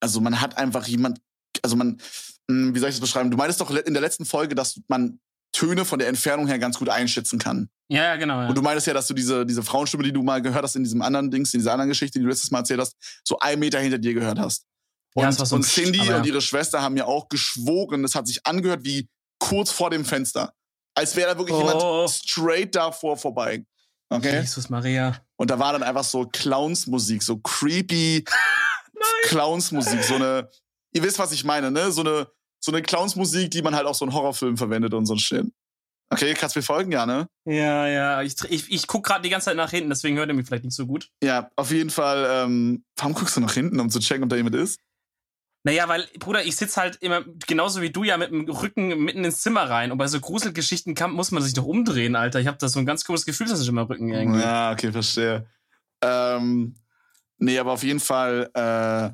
also man hat einfach jemand, also man, mh, wie soll ich das beschreiben? Du meintest doch in der letzten Folge, dass man Töne von der Entfernung her ganz gut einschätzen kann. Ja, ja, genau. Ja. Und du meintest ja, dass du diese, diese Frauenstimme, die du mal gehört hast in diesem anderen Dings, in dieser anderen Geschichte, die du letztes Mal erzählt hast, so einen Meter hinter dir gehört hast. Und, Ja, so und Cindy aber und ja. ihre Schwester haben mir auch geschworen, es hat sich angehört wie kurz vor dem Fenster. Als wäre da wirklich Oh. jemand straight davor vorbei. Okay? Jesus Maria. Und da war dann einfach so Clownsmusik, so creepy [laughs] Clownsmusik, so eine, ihr wisst, was ich meine, ne? So eine, so eine Clownsmusik, die man halt auch so in Horrorfilmen verwendet und so ein Shit. Okay, kannst du mir folgen, ja, ne? Ja, ja. Ich, ich, ich guck gerade die ganze Zeit nach hinten, deswegen hört ihr mich vielleicht nicht so gut. Ja, auf jeden Fall, ähm, warum guckst du nach hinten, um zu checken, ob da jemand ist? Naja, weil, Bruder, ich sitz halt immer, genauso wie du ja, mit dem Rücken mitten ins Zimmer rein. Und bei so Gruselgeschichten kann, muss man sich doch umdrehen, Alter. Ich habe da so ein ganz komisches Gefühl, dass ich immer Rücken irgendwie. Ja, okay, verstehe. Ähm, nee, aber auf jeden Fall, äh,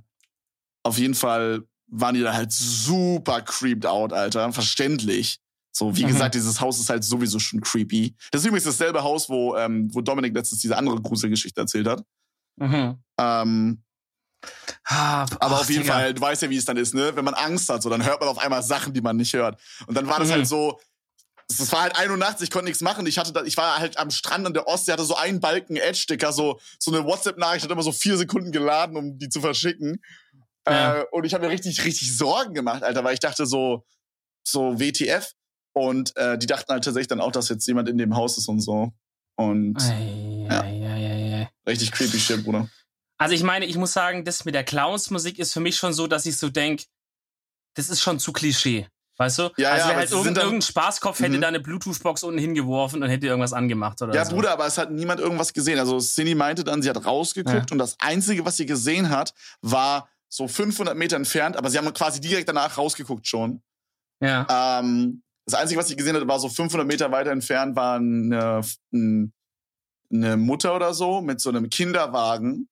auf jeden Fall waren die da halt super creeped out, Alter. Verständlich. So, wie Mhm. gesagt, dieses Haus ist halt sowieso schon creepy. Das ist übrigens dasselbe Haus, wo, ähm, wo Dominik letztens diese andere Gruselgeschichte erzählt hat. Mhm. Ähm, Ah, aber ach, auf jeden Digga. Fall, du weißt ja, wie es dann ist, ne? Wenn man Angst hat, so, dann hört man auf einmal Sachen, die man nicht hört. Und dann war das Mhm. halt so, es war halt ein Uhr nachts, ich konnte nichts machen. Ich hatte da, ich war halt am Strand an der Ostsee, hatte so einen Balken Edge-Sticker, so, so eine WhatsApp-Nachricht hat immer so vier Sekunden geladen, um die zu verschicken. Ja. Äh, und ich habe mir richtig, richtig Sorgen gemacht, Alter, weil ich dachte so, so WTF. Und äh, die dachten halt tatsächlich dann auch, dass jetzt jemand in dem Haus ist und so. Und Ei, Ja. ei, ei. richtig creepy shit, Bruder. Also ich meine, ich muss sagen, das mit der Clowns-Musik ist für mich schon so, dass ich so denk, das ist schon zu Klischee. Weißt du? Ja, also ja, halt sind irgendein, Spaßkopf hätte Mhm. da eine Bluetooth-Box unten hingeworfen und hätte irgendwas angemacht oder Ja, so. Bruder, aber es hat niemand irgendwas gesehen. Also Cindy meinte dann, sie hat rausgeguckt und das Einzige, was sie gesehen hat, war so 500 Meter entfernt, aber sie haben quasi direkt danach rausgeguckt schon. Ja. Ähm, das Einzige, was sie gesehen hat, war so 500 Meter weiter entfernt, war eine, ein- eine Mutter oder so mit so einem Kinderwagen.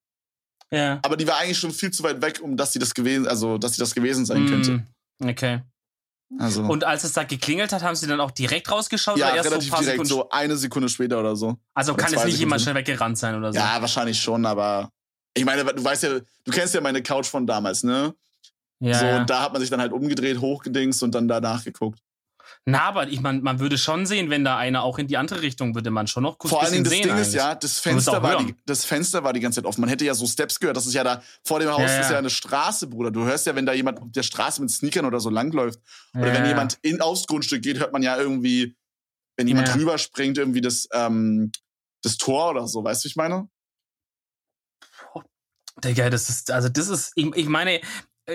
Ja. Aber die war eigentlich schon viel zu weit weg, um dass sie das gewesen, also dass sie das gewesen sein könnte. Mm, Okay. Also Und als es da geklingelt hat, haben sie dann auch direkt rausgeschaut ja, oder erst so ein relativ paar direkt, Sekunden? so eine Sekunde später oder so. also oder kann zwei nicht jemand Sekunden. schnell weggerannt sein oder so. Ja, wahrscheinlich schon, aber ich meine, du weißt ja, du kennst ja meine Couch von damals, ne? ja, so, und da hat man sich dann halt umgedreht, hochgedingst und dann danach geguckt. Na, aber ich meine, man würde schon sehen, wenn da einer auch in die andere Richtung würde man schon noch kurz Vor allen Dingen, das Ding sehen ist ja, das Fenster, war die, das Fenster war die ganze Zeit offen. Man hätte ja so Steps gehört. Das ist ja da, vor dem Haus Ja, ist ja. ja eine Straße, Bruder. Du hörst ja, wenn da jemand auf der Straße mit Sneakern oder so langläuft. Oder Ja, wenn ja. jemand in, aufs Grundstück geht, hört man ja irgendwie, wenn jemand Ja. drüber springt, irgendwie das, ähm, das Tor oder so. Weißt du, wie ich meine? Digga, das ist, also das ist, ich, ich meine,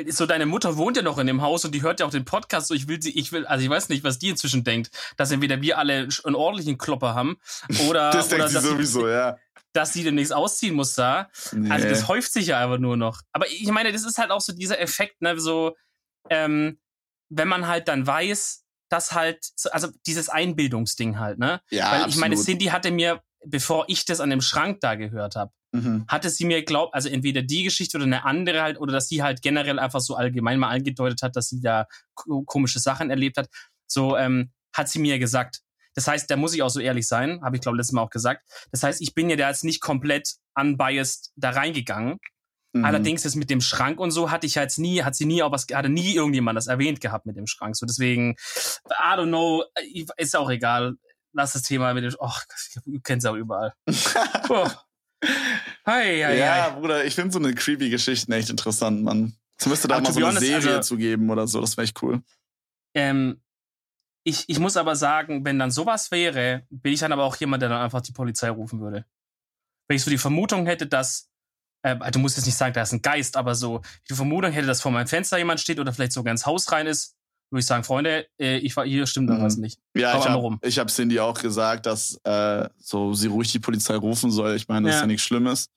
so deine Mutter wohnt ja noch in dem Haus und die hört ja auch den Podcast, so ich will sie, ich will, also ich weiß nicht, was die inzwischen denkt, dass entweder wir alle einen ordentlichen Klopper haben oder, [laughs] das oder denkt sie dass, sowieso, ja. dass sie demnächst ausziehen muss da. Nee. Also das häuft sich ja einfach nur noch. Aber ich meine, das ist halt auch so dieser Effekt, ne, so, ähm, wenn man halt dann weiß, dass halt, so- also dieses Einbildungsding halt, ne? ja, Weil ich meine, absolut. Cindy hatte mir, bevor ich das an dem Schrank da gehört habe, Mhm. hatte sie mir glaubt, also entweder die Geschichte oder eine andere halt, oder dass sie halt generell einfach so allgemein mal angedeutet hat, dass sie da ko- komische Sachen erlebt hat, so ähm, hat sie mir gesagt. Das heißt, da muss ich auch so ehrlich sein, habe ich glaube letztes Mal auch gesagt. Das heißt, ich bin ja da jetzt nicht komplett unbiased da reingegangen. Mhm. Allerdings ist mit dem Schrank und so hatte ich jetzt nie, hat sie nie auch was, hatte nie irgendjemand das erwähnt gehabt mit dem Schrank. So deswegen, I don't know, ist auch egal. Lass das Thema mit dem, ach, du kennst auch überall. [laughs] Oh. Hei, hei, ja, hei. Bruder, ich finde so eine creepy Geschichten echt interessant, Mann. Es müsste da Aber mal so eine honest, Serie also- zu geben oder so, das wäre echt cool. Ähm, ich, ich muss aber sagen, wenn dann sowas wäre, bin ich dann aber auch jemand, der dann einfach die Polizei rufen würde. Wenn ich so die Vermutung hätte, dass, äh, du musst jetzt nicht sagen, da ist ein Geist, aber so die Vermutung hätte, dass vor meinem Fenster jemand steht oder vielleicht sogar ins Haus rein ist, würde ich sagen, Freunde, äh, ich war hier, stimmt Mhm. irgendwas nicht. Ja, Aber ich habe hab Cindy auch gesagt, dass äh, so sie ruhig die Polizei rufen soll. Ich meine, das ist Ja. ja nichts Schlimmes.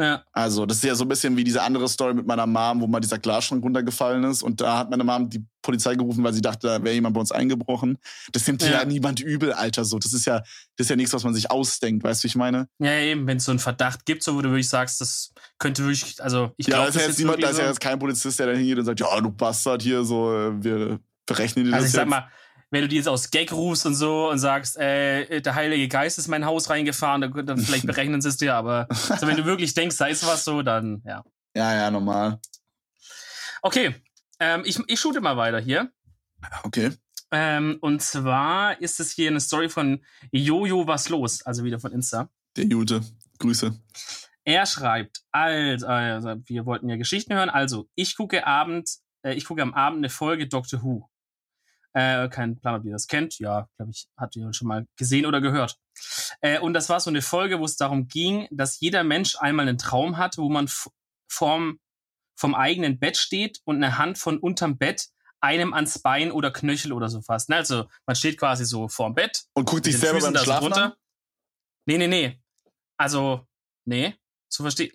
Ja, Also, das ist ja so ein bisschen wie diese andere Story mit meiner Mom, wo mal dieser Glasschrank runtergefallen ist. Und da hat meine Mom die Polizei gerufen, weil sie dachte, da wäre jemand bei uns eingebrochen. Das nimmt ja. Ja. niemand übel, Alter. So, das ist ja, das ist ja nichts, was man sich ausdenkt. Weißt du, wie ich meine? ja eben, wenn es so einen Verdacht gibt, so wo du wirklich sagst, das könnte wirklich, also ich Ja, glaube, da ist ja das jetzt niemand, da ist ja jetzt kein Polizist, der da hingeht und sagt, ja, du Bastard hier, so, äh, wir berechnen dir Also das ich sag jetzt. mal, wenn du die jetzt aus Gag rufst und so und sagst, äh, der Heilige Geist ist in mein Haus reingefahren, dann, dann vielleicht [laughs] berechnen sie es dir, aber also wenn du wirklich denkst, da ist was so, dann ja. Ja, ja, normal. Okay, ähm, ich, ich shoote mal weiter hier. Okay. Ähm, und zwar ist es hier eine Story von Jojo Was los, also wieder von Insta. Der Jute. Grüße. Er schreibt, also, also wir wollten ja Geschichten hören, also ich gucke Abend, äh, ich gucke am Abend eine Folge Doctor Who. Äh, kein Plan, ob ihr das kennt. Ja, glaube ich, habt ihr schon mal gesehen oder gehört. Äh, und das war so eine Folge, wo es darum ging, dass jeder Mensch einmal einen Traum hat, wo man vorm, vom eigenen Bett steht und eine Hand von unterm Bett einem ans Bein oder Knöchel oder so fasst. Ne? Also man steht quasi so vorm Bett Und guckt den selber Füßen beim Schlafen an? Nee, nee, nee. Also, nee. So verstehe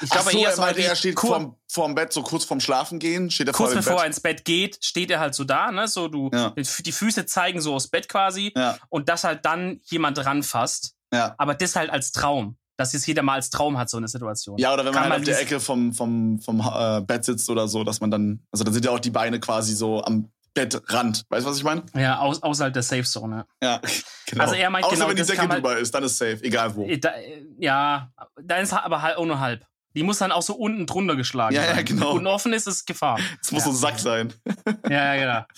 ich. Glaube so, er so halt er steht kur- vorm, vorm Bett, so kurz vorm Schlafen gehen, steht er kurz bevor er Bett. ins Bett geht, steht er halt so da, ne? So du, Ja. die Füße zeigen so aufs Bett quasi Ja, und dass halt dann jemand ranfasst. ja. Aber das halt als Traum. dass es jeder mal als Traum hat, so eine Situation. Ja, oder wenn man halt auf der Ecke vom, vom, vom äh, Bett sitzt oder so, dass man dann, also da sind ja auch die Beine quasi so am Bettrand. Weißt du, was ich meine? Ja, aus, außerhalb der Safe Zone. Ja, [laughs] genau. Also er meint Außer genau, wenn die Decke drüber ist, dann ist safe, egal wo. Ja. Da, äh, ja, da ist aber halt auch nur halb. Die muss dann auch so unten drunter geschlagen Ja, ja, sein. genau. Unten offen ist es Gefahr. [laughs] Es muss Ja. so ein Sack sein. ja, ja, genau. [laughs]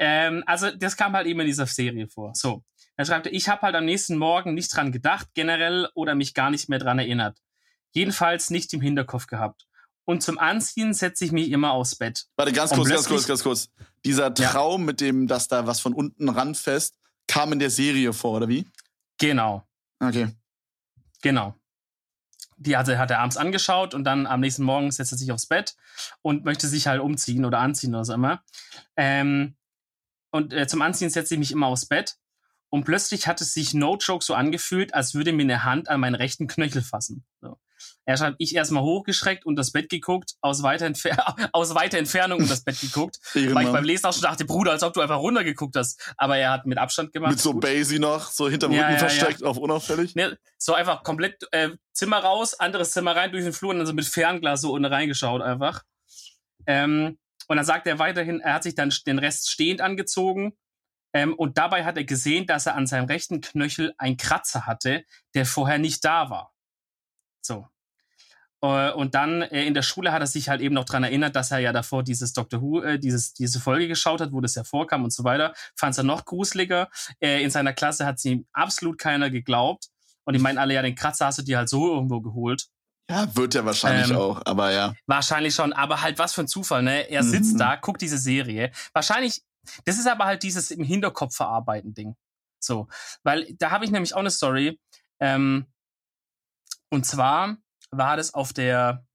Ähm, also das kam halt eben in dieser Serie vor. So, dann schreibt er, ich habe halt am nächsten Morgen nicht dran gedacht, generell, oder mich gar nicht mehr dran erinnert. Jedenfalls nicht im Hinterkopf gehabt. Und zum Anziehen setze ich mich immer aufs Bett. Warte, ganz kurz, ganz kurz, ganz kurz. Dieser Ja. Traum mit dem, dass da was von unten ranfest, kam in der Serie vor, oder wie? Genau, Okay. genau. Die hatte, hat er abends angeschaut und dann am nächsten Morgen setzt er sich aufs Bett und möchte sich halt umziehen oder anziehen oder so immer. Ähm, und äh, zum Anziehen setze ich mich immer aufs Bett. Und plötzlich hat es sich no joke so angefühlt, als würde mir eine Hand an meinen rechten Knöchel fassen. So. Er schreibt, ich erstmal hochgeschreckt und das Bett geguckt, aus weiter, Entfer [laughs] aus weiter Entfernung und das Bett geguckt. [laughs] Weil ich beim. Lesen auch schon dachte, Bruder, als ob du einfach runtergeguckt hast. Aber er hat mit Abstand gemacht. Mit so Basie noch, so hinterm Ja, Rücken ja, ja. versteckt, auf unauffällig. Ne, so einfach komplett äh, Zimmer raus, anderes Zimmer rein durch den Flur und dann so mit Fernglas so unten reingeschaut einfach. Ähm, und dann sagt er weiterhin, er hat sich dann den Rest stehend angezogen. Ähm, und dabei hat er gesehen, dass er an seinem rechten Knöchel einen Kratzer hatte, der vorher nicht da war. So. Äh, Und dann äh, in der Schule hat er sich halt eben noch dran erinnert, dass er ja davor dieses Doctor Who, äh, dieses, diese Folge geschaut hat, wo das ja vorkam und so weiter. Fand es er noch gruseliger. Äh, in seiner Klasse hat sie ihm absolut keiner geglaubt. Und die meinen alle, ja, den Kratzer hast du dir halt so irgendwo geholt. Ja, wird er wahrscheinlich Ähm, auch, aber ja. Wahrscheinlich schon, aber halt was für ein Zufall, ne? Er sitzt Mhm. da, guckt diese Serie. Wahrscheinlich, das ist aber halt dieses im Hinterkopf verarbeiten Ding. So, weil da habe ich nämlich auch eine Story. Ähm, und zwar war das auf der,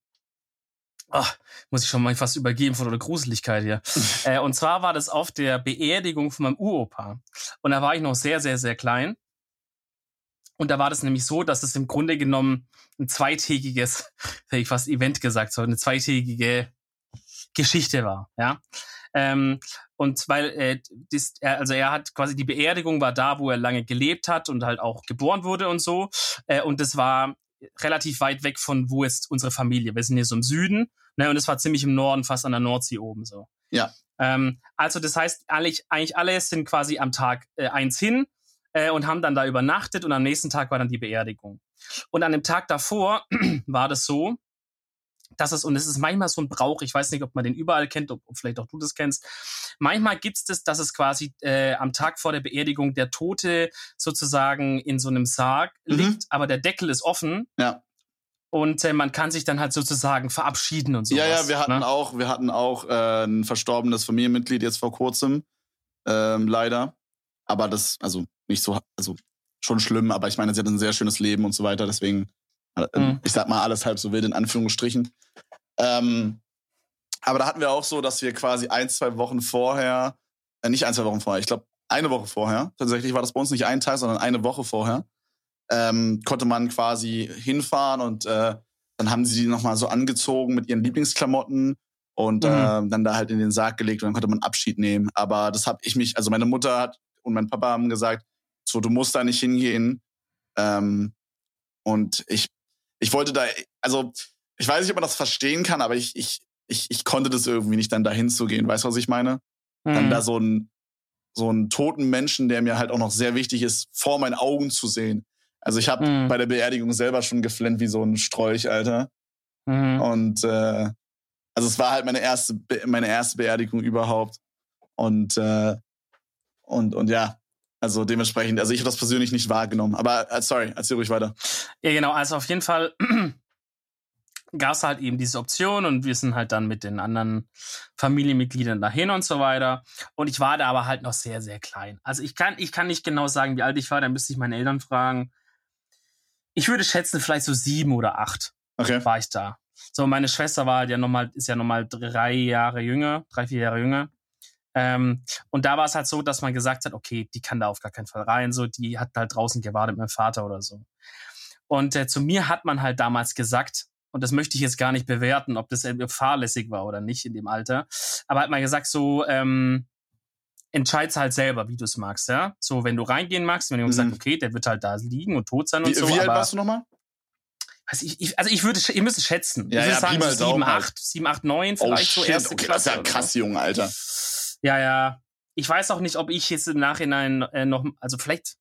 ach, muss ich schon mal fast übergeben von der Gruseligkeit hier. [laughs] äh, und zwar war das auf der Beerdigung von meinem Uropa. Und da war ich noch sehr, sehr, sehr klein. Und da war das nämlich so, dass es im Grunde genommen ein zweitägiges, [laughs] hätte ich fast Event gesagt, so eine zweitägige Geschichte war, ja. Ähm, und weil äh, dies, er, also er hat quasi die Beerdigung war da, wo er lange gelebt hat und halt auch geboren wurde und so. Äh, und das war relativ weit weg von wo jetzt unsere Familie. Wir sind hier so im Süden, ne, und es war ziemlich im Norden, fast an der Nordsee oben so. Ja. Ähm, also das heißt, eigentlich, eigentlich alle sind quasi am Tag äh, eins hin äh, und haben dann da übernachtet und am nächsten Tag war dann die Beerdigung. Und an dem Tag davor [clears throat] war das so, dass es, und es ist manchmal so ein Brauch, ich weiß nicht, ob man den überall kennt, ob, ob vielleicht auch du das kennst. Manchmal gibt es das, dass es quasi äh, am Tag vor der Beerdigung der Tote sozusagen in so einem Sarg Mhm. liegt, aber der Deckel ist offen. Ja. Und äh, man kann sich dann halt sozusagen verabschieden und so. ja, ja, wir hatten ne? auch, wir hatten auch äh, ein verstorbenes Familienmitglied jetzt vor kurzem, ähm, leider. Aber das, also nicht so, also schon schlimm, aber ich meine, sie hat ein sehr schönes Leben und so weiter, deswegen, Mhm. ich sag mal, alles halb so wild in Anführungsstrichen. Ähm, aber da hatten wir auch so, dass wir quasi ein, zwei Wochen vorher, äh, nicht ein, zwei Wochen vorher, ich glaube eine Woche vorher, tatsächlich war das bei uns nicht ein Tag, sondern eine Woche vorher, ähm, konnte man quasi hinfahren und äh, dann haben sie die nochmal so angezogen mit ihren Lieblingsklamotten und Mhm. äh, dann da halt in den Sarg gelegt und dann konnte man Abschied nehmen. Aber das habe ich mich, also meine Mutter hat und mein Papa haben gesagt, so du musst da nicht hingehen. Ähm, und ich, ich wollte da, also ich weiß nicht, ob man das verstehen kann, aber ich, ich, ich, ich konnte das irgendwie nicht, dann da hinzugehen. Weißt du, was ich meine? Dann Mhm. da so einen, so einen toten Menschen, der mir halt auch noch sehr wichtig ist, vor meinen Augen zu sehen. Also ich habe Mhm. bei der Beerdigung selber schon geflennt wie so ein Strolch, Alter. Mhm. Und äh, also es war halt meine erste, meine erste Beerdigung überhaupt. Und äh, und und ja, also dementsprechend, also ich habe das persönlich nicht wahrgenommen. Aber äh, sorry, erzähl ruhig weiter. Ja, genau. Also auf jeden Fall [clears throat] gab es halt eben diese Option und wir sind halt dann mit den anderen Familienmitgliedern dahin und so weiter. Und ich war da aber halt noch sehr, sehr klein. Also ich kann, ich kann nicht genau sagen, wie alt ich war, da müsste ich meine Eltern fragen. Ich würde schätzen, vielleicht so sieben oder acht Okay. war ich da. So, meine Schwester war halt ja nochmal, ist ja nochmal drei Jahre jünger, drei, vier Jahre jünger. Ähm, und da war es halt so, dass man gesagt hat, okay, die kann da auf gar keinen Fall rein, so, die hat halt draußen gewartet mit meinem Vater oder so. Und äh, zu mir hat man halt damals gesagt, und das möchte ich jetzt gar nicht bewerten, ob das fahrlässig war oder nicht in dem Alter, aber hat man gesagt, so, ähm, entscheid's halt selber, wie du es magst, ja. So, wenn du reingehen magst, wenn jemand Mhm. gesagt, okay, der wird halt da liegen und tot sein und Wie, so. wie alt warst du nochmal? weiß ich, ich, also ich würde, ihr müsst es schätzen. Ja, ich würde ja, sagen, so 7, Daumen 8, halt. 7, 8, 9 Oh vielleicht so shit, erste okay, das ist ja krass, so. Junge, Alter. Ja, ja. Ich weiß auch nicht, ob ich jetzt im Nachhinein äh, noch, also vielleicht,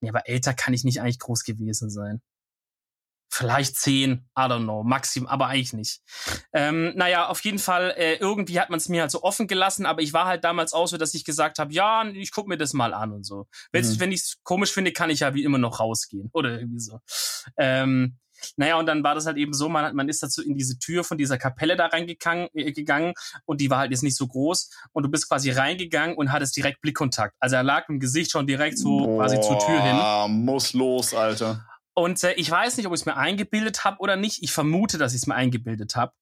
nee, aber älter kann ich nicht eigentlich groß gewesen sein. Vielleicht zehn, I don't know, maxim, aber eigentlich nicht. Ähm, naja, auf jeden Fall, äh, irgendwie hat man es mir halt so offen gelassen, aber ich war halt damals auch so, dass ich gesagt habe, ja, ich guck mir das mal an und so. Mhm. Wenn ich es komisch finde, kann ich ja wie immer noch rausgehen oder irgendwie so. Ähm, naja, und dann war das halt eben so, man, hat- man ist dazu in diese Tür von dieser Kapelle da reingegangen äh, gegangen, und die war halt jetzt nicht so groß und du bist quasi reingegangen und hattest direkt Blickkontakt. Also er lag im Gesicht schon direkt so quasi zur Tür hin. Boah, muss los, Alter. Und äh, ich weiß nicht, ob ich es mir eingebildet habe oder nicht. Ich vermute, dass ich es mir eingebildet habe.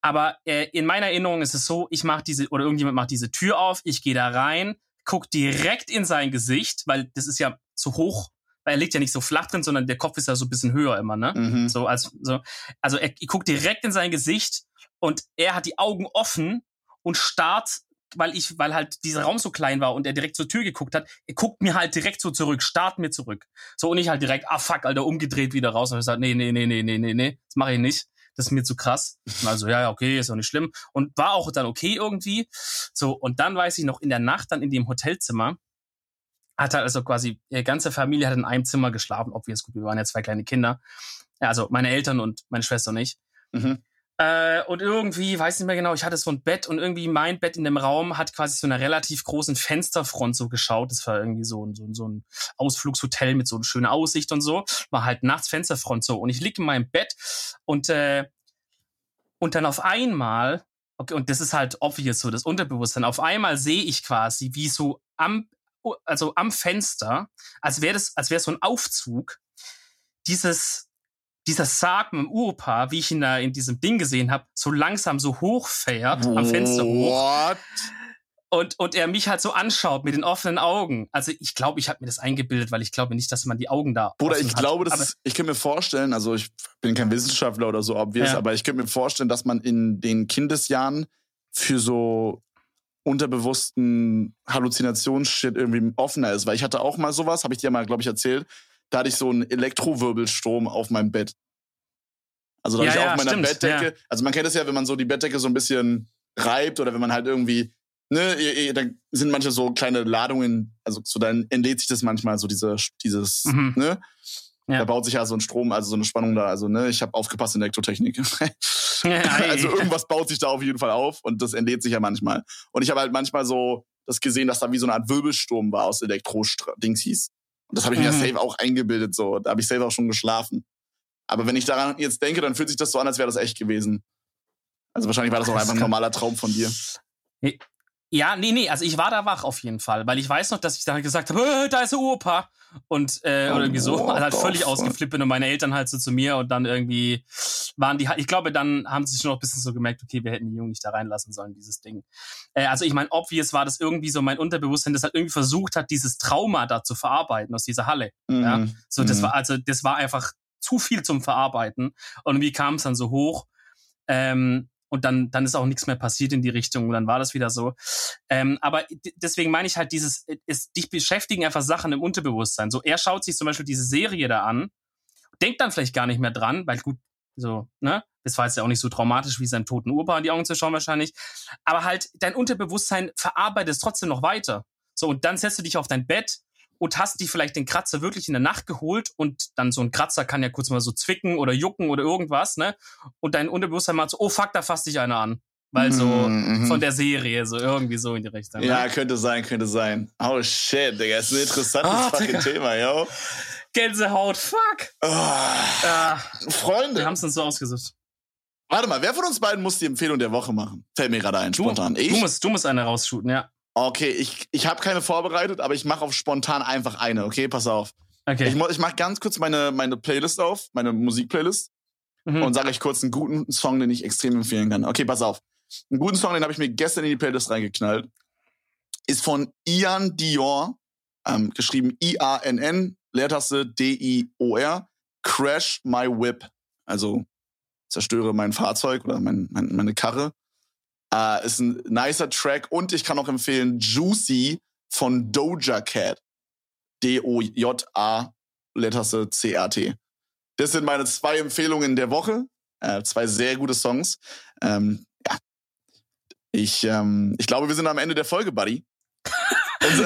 Aber äh, in meiner Erinnerung ist es so, ich mache diese, oder irgendjemand macht diese Tür auf, ich gehe da rein, guck direkt in sein Gesicht, weil das ist ja zu hoch, weil er liegt ja nicht so flach drin, sondern der Kopf ist ja so ein bisschen höher immer, ne? Mhm. So, als, so. Also er, ich guck direkt in sein Gesicht und er hat die Augen offen und starrt, weil ich, weil halt dieser Raum so klein war und er direkt zur Tür geguckt hat, er guckt mir halt direkt so zurück, starrt mir zurück. So und ich halt direkt, ah fuck, Alter, umgedreht wieder raus und ich gesagt, nee, nee, nee, nee, nee, nee, nee, das mache ich nicht. Das ist mir zu krass. Und also, ja, ja, okay, ist auch nicht schlimm. Und war auch dann okay irgendwie. So, und dann weiß ich noch, in der Nacht dann in dem Hotelzimmer, hat halt also quasi, die ganze Familie hat in einem Zimmer geschlafen, obvious, gut, wir waren ja zwei kleine Kinder. Ja, also meine Eltern und meine Schwester und ich. Mhm. Äh, und irgendwie, weiß nicht mehr genau, ich hatte so ein Bett und irgendwie mein Bett in dem Raum hat quasi so einer relativ großen Fensterfront so geschaut. Das war irgendwie so, ein- so, ein- so ein Ausflugshotel mit so einer schönen Aussicht und so. War halt nachts Fensterfront so. Und ich lieg in meinem Bett und, äh, und dann auf einmal, okay, und das ist halt obvious so, das Unterbewusstsein, auf einmal sehe ich quasi, wie so am, also am Fenster, als wäre das, als wäre so ein Aufzug, dieses, dieser Sarg mit dem Uropa, wie ich ihn da in diesem Ding gesehen habe, so langsam so hochfährt, am Fenster hoch. What? Und, und er mich halt so anschaut mit den offenen Augen. Also ich glaube, ich habe mir das eingebildet, weil ich glaube nicht, dass man die Augen da. Offen ich hat. glaube, das ist, ich kann mir vorstellen, also ich bin kein Wissenschaftler oder so, obvious, Ja. aber ich könnte mir vorstellen, dass man in den Kindesjahren für so unterbewussten Halluzinationsshit irgendwie offener ist. Weil ich hatte auch mal sowas, habe ich dir mal, glaube ich, erzählt. Da hatte ich so einen Elektrowirbelstrom auf meinem Bett. Also da Ja, hatte ich ja, auf meiner stimmt, Bettdecke. Also man kennt es ja, wenn man so die Bettdecke so ein bisschen reibt oder wenn man halt irgendwie, ne, ihr- ihr- da sind manche so kleine Ladungen, also so dann entlädt sich das manchmal so diese, dieses, Mhm. ne? Ja. Da baut sich ja so ein Strom, also so eine Spannung da. Also, ne, ich habe aufgepasst in Elektrotechnik. [laughs] [laughs] also irgendwas baut sich da auf jeden Fall auf und das entlädt sich ja manchmal. Und ich habe halt manchmal so das gesehen, dass da wie so eine Art Wirbelsturm war aus Elektro-Dings hieß. Und das habe ich mir ja Mhm. safe auch eingebildet, so. Da habe ich safe auch schon geschlafen. Aber wenn ich daran jetzt denke, dann fühlt sich das so an, als wäre das echt gewesen. Also wahrscheinlich war das auch einfach ein kann- normaler Traum von dir. Ja, nee, nee, also ich war da wach auf jeden Fall, weil ich weiß noch, dass ich dann gesagt habe, äh, da ist der Opa. Und, äh, Oh, oder irgendwie so, also halt völlig fuck? ausgeflippt bin und meine Eltern halt so zu mir und dann irgendwie waren die, halt- ich glaube, dann haben sie schon noch ein bisschen so gemerkt, okay, wir hätten die Jungen nicht da reinlassen sollen, dieses Ding. Äh, also ich meine, obvious war das irgendwie so mein Unterbewusstsein, das halt irgendwie versucht hat, dieses Trauma da zu verarbeiten aus dieser Halle. Ja, Mhm. So, das Mhm. war, also, das war einfach zu viel zum Verarbeiten. Und wie kam es dann so hoch? Ähm, und dann, dann ist auch nichts mehr passiert in die Richtung und dann war das wieder so. Ähm, aber deswegen meine ich halt dieses, ist, dich beschäftigen einfach Sachen im Unterbewusstsein. So, er schaut sich zum Beispiel diese Serie da an, denkt dann vielleicht gar nicht mehr dran, weil gut, so, ne? Das war jetzt ja auch nicht so traumatisch wie seinem toten Opa in die Augen zu schauen wahrscheinlich. Aber halt, dein Unterbewusstsein verarbeitet es trotzdem noch weiter. So, und dann setzt du dich auf dein Bett und hast dich vielleicht den Kratzer wirklich in der Nacht geholt und dann so ein Kratzer kann ja kurz mal so zwicken oder jucken oder irgendwas, ne? Und dein Unterbewusstsein macht so, oh fuck, da fasst dich einer an. Weil so Mhm, mhm. von der Serie, so irgendwie so in die Richtung. Ja, Ne? könnte sein, könnte sein. Oh shit, Digga, ist ein interessantes Ah, fucking Digga. Thema, yo. Gänsehaut, fuck. Oh, wir Freunde, haben es uns so ausgesucht. warte mal, wer von uns beiden muss die Empfehlung der Woche machen? Fällt mir gerade ein, Du, spontan. Ich? du, musst, du musst eine rausshooten, ja. Okay, ich, ich habe keine vorbereitet, aber ich mache auf spontan einfach eine, okay? Pass auf. Okay. Ich, ich mache ganz kurz meine, meine Playlist auf, meine Musikplaylist Mhm. und sage euch kurz einen guten Song, den ich extrem empfehlen kann. Okay, pass auf. Einen guten Song, den habe ich mir gestern in die Playlist reingeknallt. Ist von Ian Dior, ähm, geschrieben I-A-N-N, Leertaste D-I-O-R, Crash My Whip. Also zerstöre mein Fahrzeug oder mein, mein, meine Karre. Äh, ist ein nicer Track und ich kann auch empfehlen Juicy von Doja Cat. D-O-J-A, Leertaste C-A-T. Das sind meine zwei Empfehlungen der Woche. Äh, zwei sehr gute Songs. Ähm, ja. Ich, ähm, ich glaube, wir sind am Ende der Folge, Buddy. [laughs]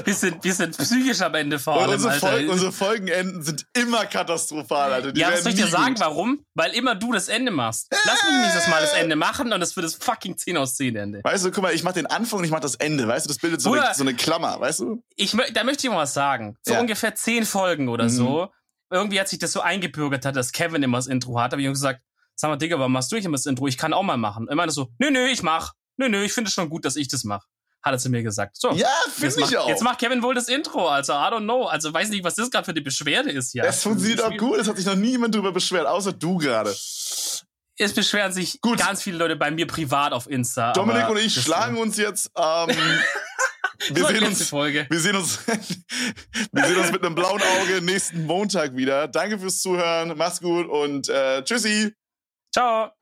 wir, sind, wir sind psychisch am Ende vor allem, unsere. Folgen, unsere Folgenenden sind immer katastrophal, Alter. Die ja, was soll ich dir sagen, gut. warum? Weil immer du das Ende machst. Lass mich nächstes Mal das Ende machen und das wird das fucking 10 aus 10 Ende. Weißt du, guck mal, ich mach den Anfang und ich mach das Ende, weißt du? Das bildet so, Bruder. eine, so eine Klammer, weißt du? Ich, da möchte ich mal was sagen. So Ja. ungefähr 10 Folgen oder Mhm. so. Irgendwie hat sich das so eingebürgert hat, dass Kevin immer das Intro hat. habe ich gesagt, sag mal, Digga, warum machst du nicht immer das Intro? Ich kann auch mal machen. Er meinte so, nö, nö, ich mach. Nö, nö, ich finde es schon gut, dass ich das mache. Hat er zu mir gesagt. So. Ja, Jetzt finde macht, ich auch. jetzt macht Kevin wohl das Intro, also I don't know. Also weiß nicht, was das gerade für die Beschwerde ist hier. das funktioniert auch gut. Es hat sich noch nie jemand drüber beschwert, außer du gerade. Es beschweren sich Gut. ganz viele Leute bei mir privat auf Insta. Dominik und ich schlagen uns jetzt. Ähm, [laughs] wir, sehen uns, Folge. wir, sehen uns, [laughs] wir sehen uns mit einem blauen Auge nächsten Montag wieder. Danke fürs Zuhören. Mach's gut und äh, tschüssi. Ciao.